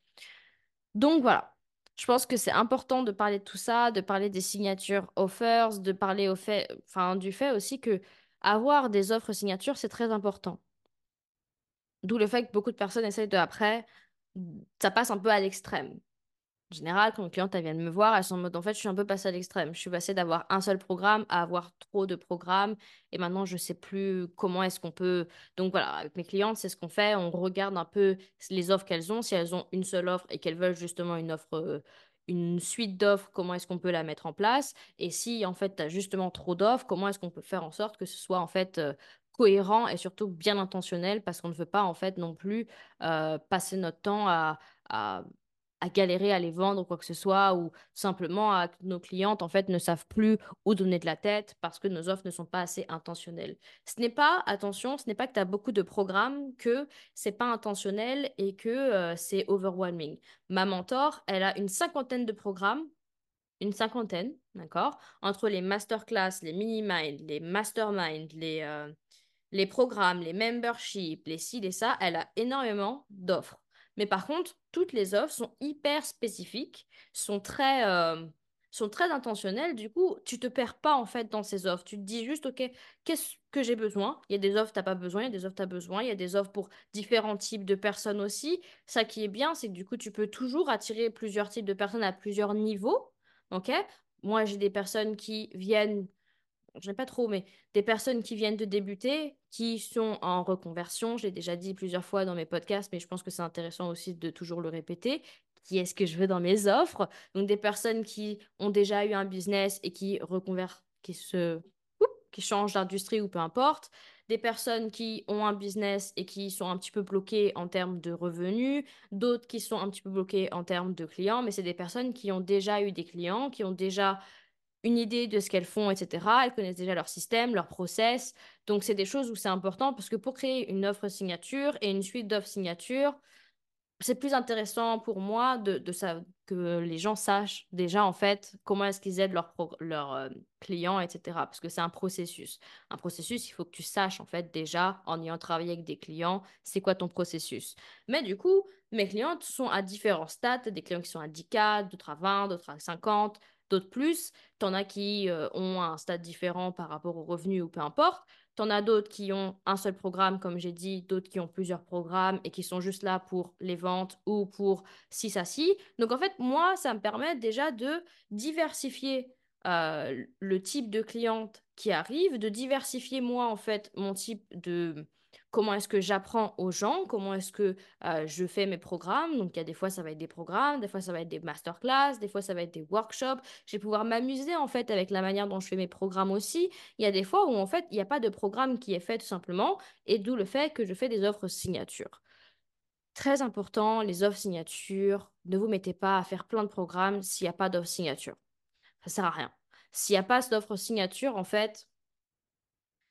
Donc voilà. Je pense que c'est important de parler de tout ça, de parler des signatures offers, de parler du fait aussi que avoir des offres signatures, c'est très important. D'où le fait que beaucoup de personnes essayent de après, ça passe un peu à l'extrême. En général, quand une cliente vient de me voir, elles sont en mode en fait, je suis un peu passée à l'extrême. Je suis passée d'avoir un seul programme à avoir trop de programmes et maintenant je sais plus comment est-ce qu'on peut. Donc voilà, avec mes clientes, c'est ce qu'on fait. On regarde un peu les offres qu'elles ont. Si elles ont une seule offre et qu'elles veulent justement une offre, euh, une suite d'offres, comment est-ce qu'on peut la mettre en place? Et si en fait tu as justement trop d'offres, comment est-ce qu'on peut faire en sorte que ce soit en fait euh, cohérent et surtout bien intentionnel? Parce qu'on ne veut pas en fait non plus euh, passer notre temps à galérer à les vendre ou quoi que ce soit, ou simplement à nos clientes en fait ne savent plus où donner de la tête parce que nos offres ne sont pas assez intentionnelles. Ce n'est pas, attention, ce n'est pas que tu as beaucoup de programmes que c'est pas intentionnel et que euh, c'est overwhelming. Ma mentor, elle a une cinquantaine de programmes, une cinquantaine, d'accord, entre les masterclass, les mini-mind, les mastermind, les, euh, les programmes, les memberships, les ci, les ça, elle a énormément d'offres. Mais par contre, toutes les offres sont hyper spécifiques, sont très, euh, sont très intentionnelles. Du coup, tu te perds pas en fait dans ces offres. Tu te dis juste, OK, qu'est-ce que j'ai besoin? Il y a des offres, tu n'as pas besoin. Il y a des offres, tu as besoin. Il y a des offres pour différents types de personnes aussi. Ça qui est bien, c'est que du coup, tu peux toujours attirer plusieurs types de personnes à plusieurs niveaux. OK? Moi, j'ai des personnes qui viennent je n'ai pas trop, mais des personnes qui viennent de débuter, qui sont en reconversion. Je l'ai déjà dit plusieurs fois dans mes podcasts, mais je pense que c'est intéressant aussi de toujours le répéter. Qui est-ce que je veux dans mes offres? Donc des personnes qui ont déjà eu un business et qui qui se qui changent d'industrie ou peu importe, des personnes qui ont un business et qui sont un petit peu bloquées en termes de revenus, d'autres qui sont un petit peu bloquées en termes de clients, mais c'est des personnes qui ont déjà eu des clients, qui ont déjà une idée de ce qu'elles font, etc. Elles connaissent déjà leur système, leur process. Donc, c'est des choses où c'est important parce que pour créer une offre signature et une suite d'offres signature, c'est plus intéressant pour moi de, de que les gens sachent déjà en fait comment est-ce qu'ils aident leurs leurs euh, clients, etc. Parce que c'est un processus. Un processus, il faut que tu saches en fait déjà en ayant travaillé avec des clients, c'est quoi ton processus. Mais du coup, mes clients sont à différents stades, des clients qui sont à 10K, d'autres à 20, d'autres à 50, d'autres plus. T'en as qui euh, ont un stade différent par rapport aux revenus ou peu importe. T'en as d'autres qui ont un seul programme, comme j'ai dit, d'autres qui ont plusieurs programmes et qui sont juste là pour les ventes ou pour ci, ça, ci. Donc en fait, moi, ça me permet déjà de diversifier euh, le type de cliente qui arrive, de diversifier moi, en fait, mon type de comment est-ce que j'apprends aux gens, comment est-ce que euh, je fais mes programmes? Donc, il y a des fois, ça va être des programmes, des fois, ça va être des masterclass, des fois, ça va être des workshops. Je vais pouvoir m'amuser, en fait, avec la manière dont je fais mes programmes aussi. Il y a des fois où, en fait, il n'y a pas de programme qui est fait tout simplement, et d'où le fait que je fais des offres signatures. Très important, les offres signatures. Ne vous mettez pas à faire plein de programmes s'il n'y a pas d'offre signature. Ça sert à rien. S'il n'y a pas d'offre signature, en fait,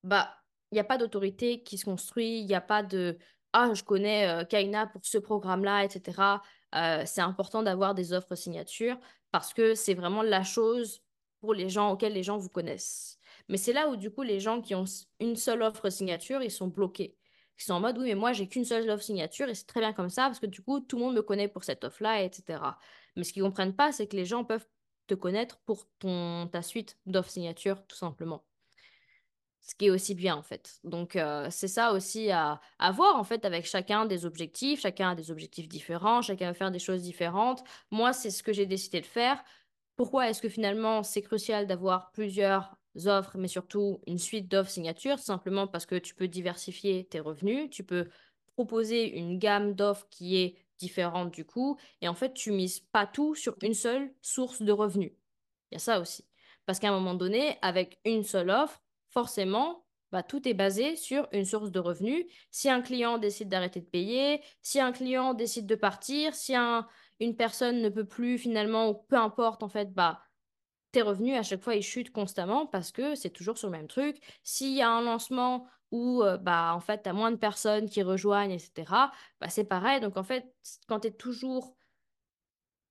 bah, il n'y a pas d'autorité qui se construit, il n'y a pas de Ah, je connais euh, Kaina pour ce programme-là, etc. Euh, c'est important d'avoir des offres signatures parce que c'est vraiment la chose pour les gens auxquels les gens vous connaissent. Mais c'est là où, du coup, les gens qui ont une seule offre signature, ils sont bloqués. Ils sont en mode, oui, mais moi, j'ai qu'une seule offre signature et c'est très bien comme ça parce que du coup, tout le monde me connaît pour cette offre-là, etc. Mais ce qu'ils ne comprennent pas, c'est que les gens peuvent te connaître pour ton, ta suite d'offres signature, tout simplement ce qui est aussi bien en fait. Donc euh, c'est ça aussi à, à, voir en fait avec chacun des objectifs, chacun a des objectifs différents, chacun veut faire des choses différentes. Moi c'est ce que j'ai décidé de faire. Pourquoi est-ce que finalement c'est crucial d'avoir plusieurs offres, mais surtout une suite d'offres signatures? Simplement parce que tu peux diversifier tes revenus, tu peux proposer une gamme d'offres qui est différente du coup, et en fait tu mises pas tout sur une seule source de revenus. Il y a ça aussi. Parce qu'à un moment donné, avec une seule offre, forcément, bah, tout est basé sur une source de revenus. Si un client décide d'arrêter de payer, si un client décide de partir, si une personne ne peut plus finalement, ou peu importe, en fait, bah, tes revenus à chaque fois ils chutent constamment parce que c'est toujours sur le même truc. S'il y a un lancement où euh, bah en fait tu as moins de personnes qui rejoignent, etc., bah, c'est pareil. Donc en fait, quand tu es toujours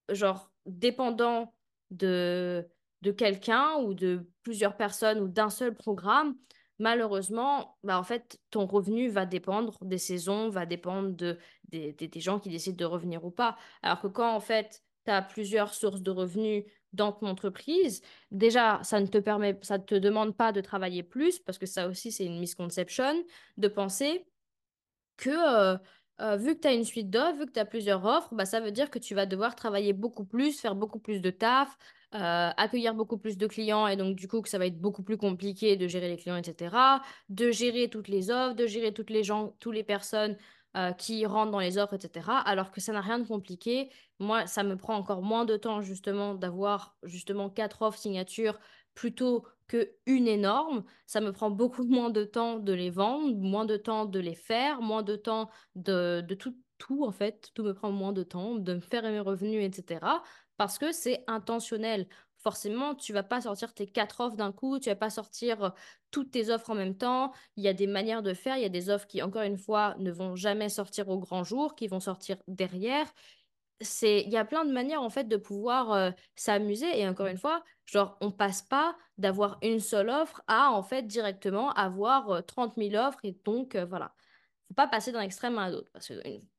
genre dépendant de de quelqu'un ou de plusieurs personnes ou d'un seul programme, malheureusement, bah en fait, ton revenu va dépendre des saisons, va dépendre de, des, des, gens qui décident de revenir ou pas. Alors que quand, en fait, tu as plusieurs sources de revenus dans ton entreprise, déjà, ça ne te permet, ça te demande pas de travailler plus, parce que ça aussi, c'est une misconception, de penser que euh, euh, vu que tu as une suite d'offres, vu que tu as plusieurs offres, bah, ça veut dire que tu vas devoir travailler beaucoup plus, faire beaucoup plus de taf, euh, accueillir beaucoup plus de clients et donc du coup que ça va être beaucoup plus compliqué de gérer les clients, etc. De gérer toutes les offres, de gérer toutes les gens, toutes les personnes euh, qui rentrent dans les offres, etc. Alors que ça n'a rien de compliqué. Moi, ça me prend encore moins de temps justement d'avoir justement quatre offres signatures plutôt que une énorme. Ça me prend beaucoup moins de temps de les vendre, moins de temps de les faire, moins de temps de, de tout, tout en fait. Tout me prend moins de temps de me faire mes revenus, etc parce que c'est intentionnel. Forcément, tu vas pas sortir tes quatre offres d'un coup, tu vas pas sortir euh, toutes tes offres en même temps. Il y a des manières de faire, il y a des offres qui, encore une fois, ne vont jamais sortir au grand jour, qui vont sortir derrière. C'est, il y a plein de manières en fait de pouvoir euh, s'amuser et encore une fois, genre on passe pas d'avoir une seule offre à en fait directement avoir 30 euh, 000 offres et donc voilà. Faut pas passer d'un extrême à l'autre parce que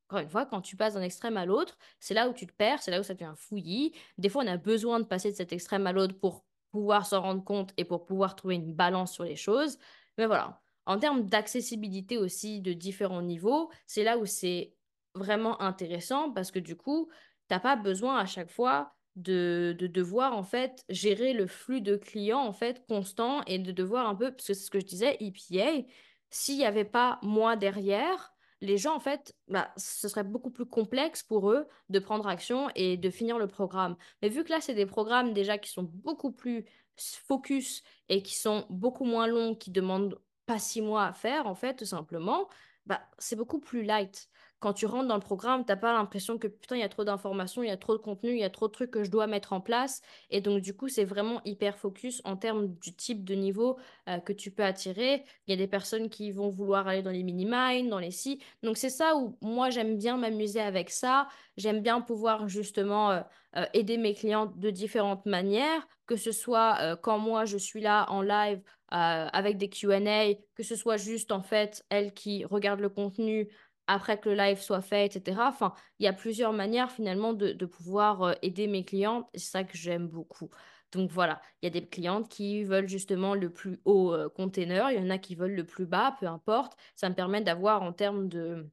encore une fois, quand tu passes d'un extrême à l'autre, c'est là où tu te perds, c'est là où ça devient fouillis. Des fois, on a besoin de passer de cet extrême à l'autre pour pouvoir s'en rendre compte et pour pouvoir trouver une balance sur les choses. Mais voilà, en termes d'accessibilité aussi de différents niveaux, c'est là où c'est vraiment intéressant parce que du coup, tu n'as pas besoin à chaque fois de, de, devoir en fait gérer le flux de clients en fait constant et de devoir un peu, parce que c'est ce que je disais, EPA, s'il n'y avait pas moi derrière, les gens, en fait, bah, ce serait beaucoup plus complexe pour eux de prendre action et de finir le programme. Mais vu que là, c'est des programmes déjà qui sont beaucoup plus focus et qui sont beaucoup moins longs, qui demandent pas six mois à faire, en fait, tout simplement, bah, c'est beaucoup plus light. Quand tu rentres dans le programme, t'as pas l'impression que putain, il y a trop d'informations, il y a trop de contenu, il y a trop de trucs que je dois mettre en place. Et donc, du coup, c'est vraiment hyper focus en termes du type de niveau euh, que tu peux attirer. Il y a des personnes qui vont vouloir aller dans les mini-mines, dans les si. Donc, c'est ça où moi, j'aime bien m'amuser avec ça. J'aime bien pouvoir justement euh, euh, aider mes clients de différentes manières, que ce soit quand moi, je suis là en live avec des Q&A, que ce soit juste en fait elle qui regarde le contenu après que le live soit fait, etc. Enfin, il y a plusieurs manières finalement de, pouvoir euh, aider mes clientes c'est ça que j'aime beaucoup. Donc voilà, il y a des clientes qui veulent justement le plus haut euh, container, il y en a qui veulent le plus bas, peu importe. Ça me permet d'avoir en termes de,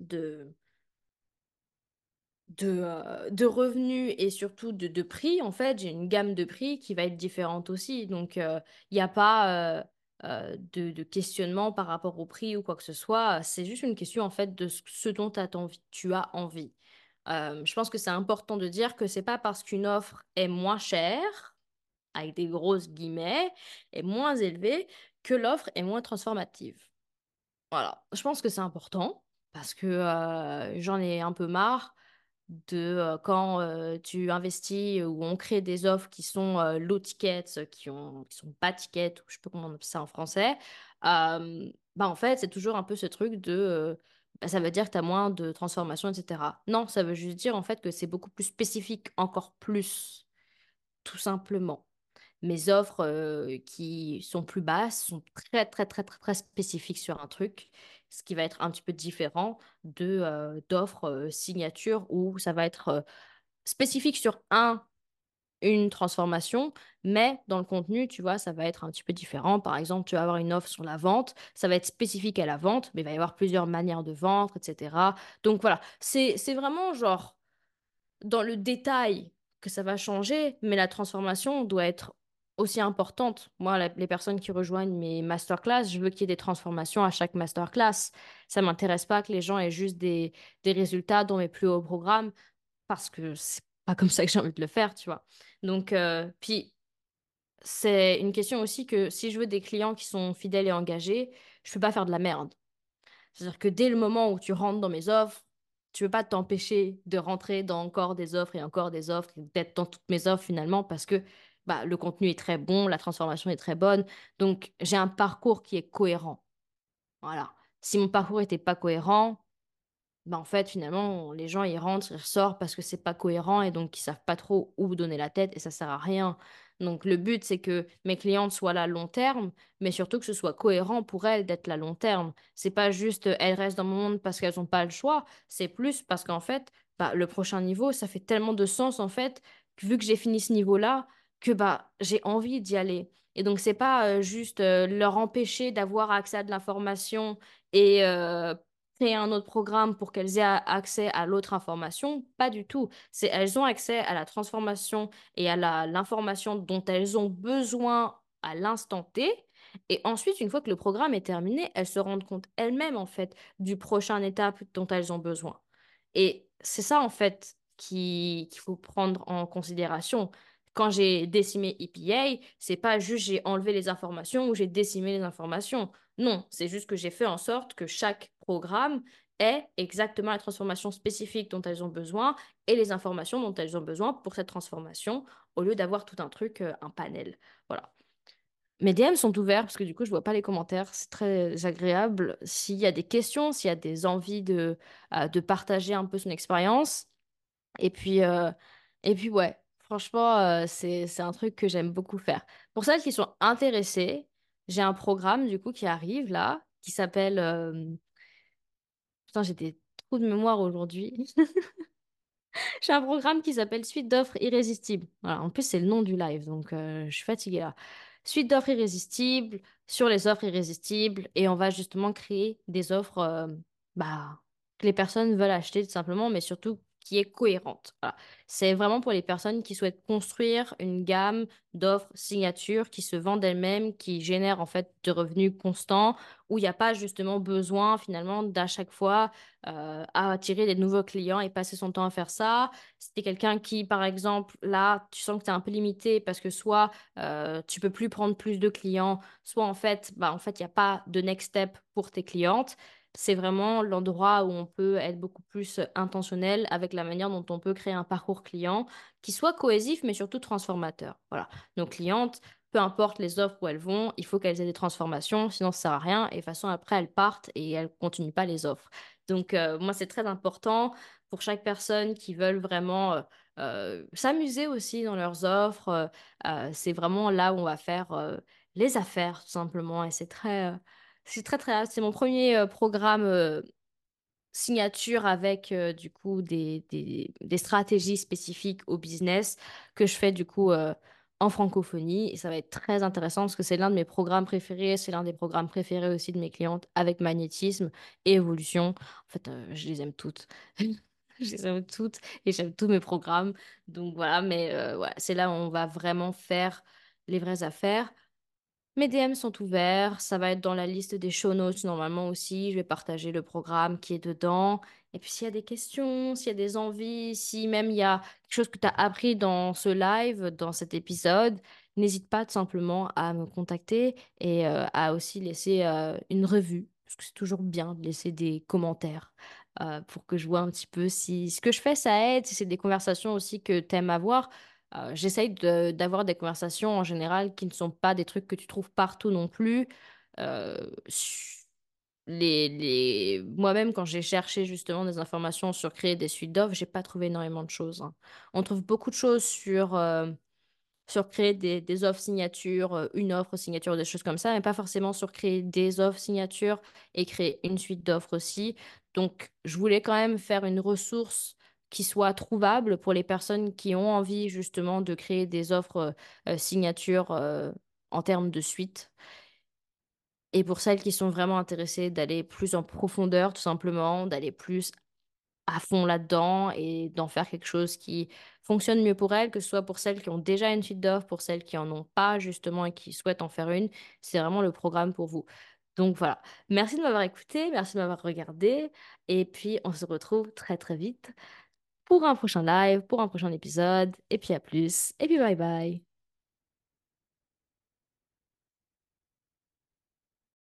de, de, euh, revenus et surtout de prix, en fait, j'ai une gamme de prix qui va être différente aussi. Donc, il n'y a pas euh, de, questionnement par rapport au prix ou quoi que ce soit. C'est juste une question en fait de ce dont tu as envie. Euh, je pense que c'est important de dire que c'est pas parce qu'une offre est moins chère, avec des grosses guillemets, est moins élevée, que l'offre est moins transformative. Voilà, je pense que c'est important parce que euh, j'en ai un peu marre de quand tu investis ou on crée des offres qui sont euh, low tickets, qui ont qui sont pas tickets, ou je sais pas comment on appelle ça en français, bah en fait c'est toujours un peu ce truc de bah, ça veut dire que tu as moins de transformation, etc. Non, ça veut juste dire en fait que c'est beaucoup plus spécifique, encore plus, tout simplement mes offres qui sont plus basses sont très, très, très, très, très spécifiques sur un truc, ce qui va être un petit peu différent de euh, d'offres euh, signature où ça va être spécifique sur un, une transformation, mais dans le contenu, tu vois, ça va être un petit peu différent. Par exemple, tu vas avoir une offre sur la vente, ça va être spécifique à la vente, mais il va y avoir plusieurs manières de vendre, etc. Donc voilà, c'est vraiment genre dans le détail que ça va changer, mais la transformation doit être aussi importante. Moi, les personnes qui rejoignent mes masterclass, je veux qu'il y ait des transformations à chaque masterclass. Ça m'intéresse pas que les gens aient juste des, des résultats dans mes plus hauts programmes parce que c'est pas comme ça que j'ai envie de le faire, tu vois. Donc, euh, puis, c'est une question aussi que si je veux des clients qui sont fidèles et engagés, je peux pas faire de la merde. C'est-à-dire que dès le moment où tu rentres dans mes offres, tu veux pas t'empêcher de rentrer dans encore des offres et encore des offres, d'être dans toutes mes offres finalement, parce que bah, le contenu est très bon, la transformation est très bonne. Donc, j'ai un parcours qui est cohérent. Voilà. Si mon parcours n'était pas cohérent, bah, en fait, finalement, les gens, ils rentrent, ils ressortent parce que c'est pas cohérent et donc ils savent pas trop où donner la tête et ça sert à rien. Donc, le but, c'est que mes clientes soient là long terme, mais surtout que ce soit cohérent pour elles d'être là long terme. C'est pas juste elles restent dans mon monde parce qu'elles n'ont pas le choix, c'est plus parce qu'en fait, bah, le prochain niveau, ça fait tellement de sens en fait, vu que j'ai fini ce niveau-là, que bah, j'ai envie d'y aller. Et donc, c'est pas euh, juste euh, leur empêcher d'avoir accès à de l'information et euh, créer un autre programme pour qu'elles aient accès à l'autre information. Pas du tout. C'est elles ont accès à la transformation et à l'information dont elles ont besoin à l'instant T. Et ensuite, une fois que le programme est terminé, elles se rendent compte elles-mêmes, en fait, du prochain étape dont elles ont besoin. Et c'est ça, en fait, qu'il faut prendre en considération quand j'ai décimé EPA, c'est pas juste j'ai enlevé les informations ou j'ai décimé les informations. Non, c'est juste que j'ai fait en sorte que chaque programme ait exactement la transformation spécifique dont elles ont besoin et les informations dont elles ont besoin pour cette transformation au lieu d'avoir tout un truc, euh, un panel. Voilà. Mes DM sont ouverts parce que du coup, je vois pas les commentaires. C'est très agréable. S'il y a des questions, s'il y a des envies de, euh, de partager un peu son expérience. Et puis, euh, et puis ouais, Franchement, euh, c'est, un truc que j'aime beaucoup faire. Pour celles qui sont intéressées, j'ai un programme du coup qui arrive là, qui s'appelle... euh, Putain, j'ai des trous de mémoire aujourd'hui. J'ai un programme qui s'appelle Suite d'offres irrésistibles. Voilà, en plus, c'est le nom du live, donc euh, je suis fatiguée là. Suite d'offres irrésistibles sur les offres irrésistibles et on va justement créer des offres bah, que les personnes veulent acheter tout simplement, mais surtout qui est cohérente. C'est vraiment pour les personnes qui souhaitent construire une gamme d'offres signatures qui se vendent elles-mêmes, qui génèrent en fait de revenus constants, où il n'y a pas justement besoin finalement d'à chaque fois euh, attirer des nouveaux clients et passer son temps à faire ça. Si quelqu'un qui, par exemple, là, tu sens que tu es un peu limité parce que soit euh, tu peux plus prendre plus de clients, soit en fait, bah, en fait, il n'y a pas de next step pour tes clientes c'est vraiment l'endroit où on peut être beaucoup plus intentionnel avec la manière dont on peut créer un parcours client qui soit cohésif, mais surtout transformateur. Voilà. Nos clientes, peu importe les offres où elles vont, il faut qu'elles aient des transformations, sinon ça sert à rien. Et de toute façon, après, elles partent et elles continuent pas les offres. Donc, euh, moi, c'est très important pour chaque personne qui veulent vraiment euh, euh, s'amuser aussi dans leurs offres. euh, euh, c'est vraiment là où on va faire euh, les affaires, tout simplement. Et c'est très, euh, c'est très, très. C'est mon premier euh, programme euh, signature avec euh, du coup des, des, stratégies spécifiques au business que je fais du coup en francophonie. Et ça va être très intéressant parce que c'est l'un de mes programmes préférés. C'est l'un des programmes préférés aussi de mes clientes avec magnétisme et évolution. En fait, je les aime toutes. Je les aime toutes et j'aime tous mes programmes. Donc voilà, mais c'est là où on va vraiment faire les vraies affaires. Mes DM sont ouverts, ça va être dans la liste des show notes normalement aussi. Je vais partager le programme qui est dedans. Et puis s'il y a des questions, s'il y a des envies, si même il y a quelque chose que tu as appris dans ce live, dans cet épisode, n'hésite pas tout simplement à me contacter et euh, à aussi laisser euh, une revue, parce que c'est toujours bien de laisser des commentaires euh, pour que je vois un petit peu si ce que je fais, ça aide, si c'est des conversations aussi que tu aimes avoir. Euh, j'essaye d'avoir des conversations en général qui ne sont pas des trucs que tu trouves partout non plus. Euh, les, les... Moi-même, quand j'ai cherché justement des informations sur créer des suites d'offres, j'ai pas trouvé énormément de choses. hein. On trouve beaucoup de choses sur, euh, sur créer des, des offres signatures, euh, une offre signature, des choses comme ça, mais pas forcément sur créer des offres signatures et créer une suite d'offres aussi. Donc, je voulais quand même faire une ressource qui soit trouvable pour les personnes qui ont envie justement de créer des offres euh, euh, signatures euh, en termes de suite. Et pour celles qui sont vraiment intéressées d'aller plus en profondeur, tout simplement, d'aller plus à fond là-dedans et d'en faire quelque chose qui fonctionne mieux pour elles, que ce soit pour celles qui ont déjà une suite d'offres, pour celles qui en ont pas justement et qui souhaitent en faire une, c'est vraiment le programme pour vous. Donc voilà, merci de m'avoir écouté, merci de m'avoir regardé et puis on se retrouve très très vite pour un prochain live, pour un prochain épisode et puis à plus et puis bye bye.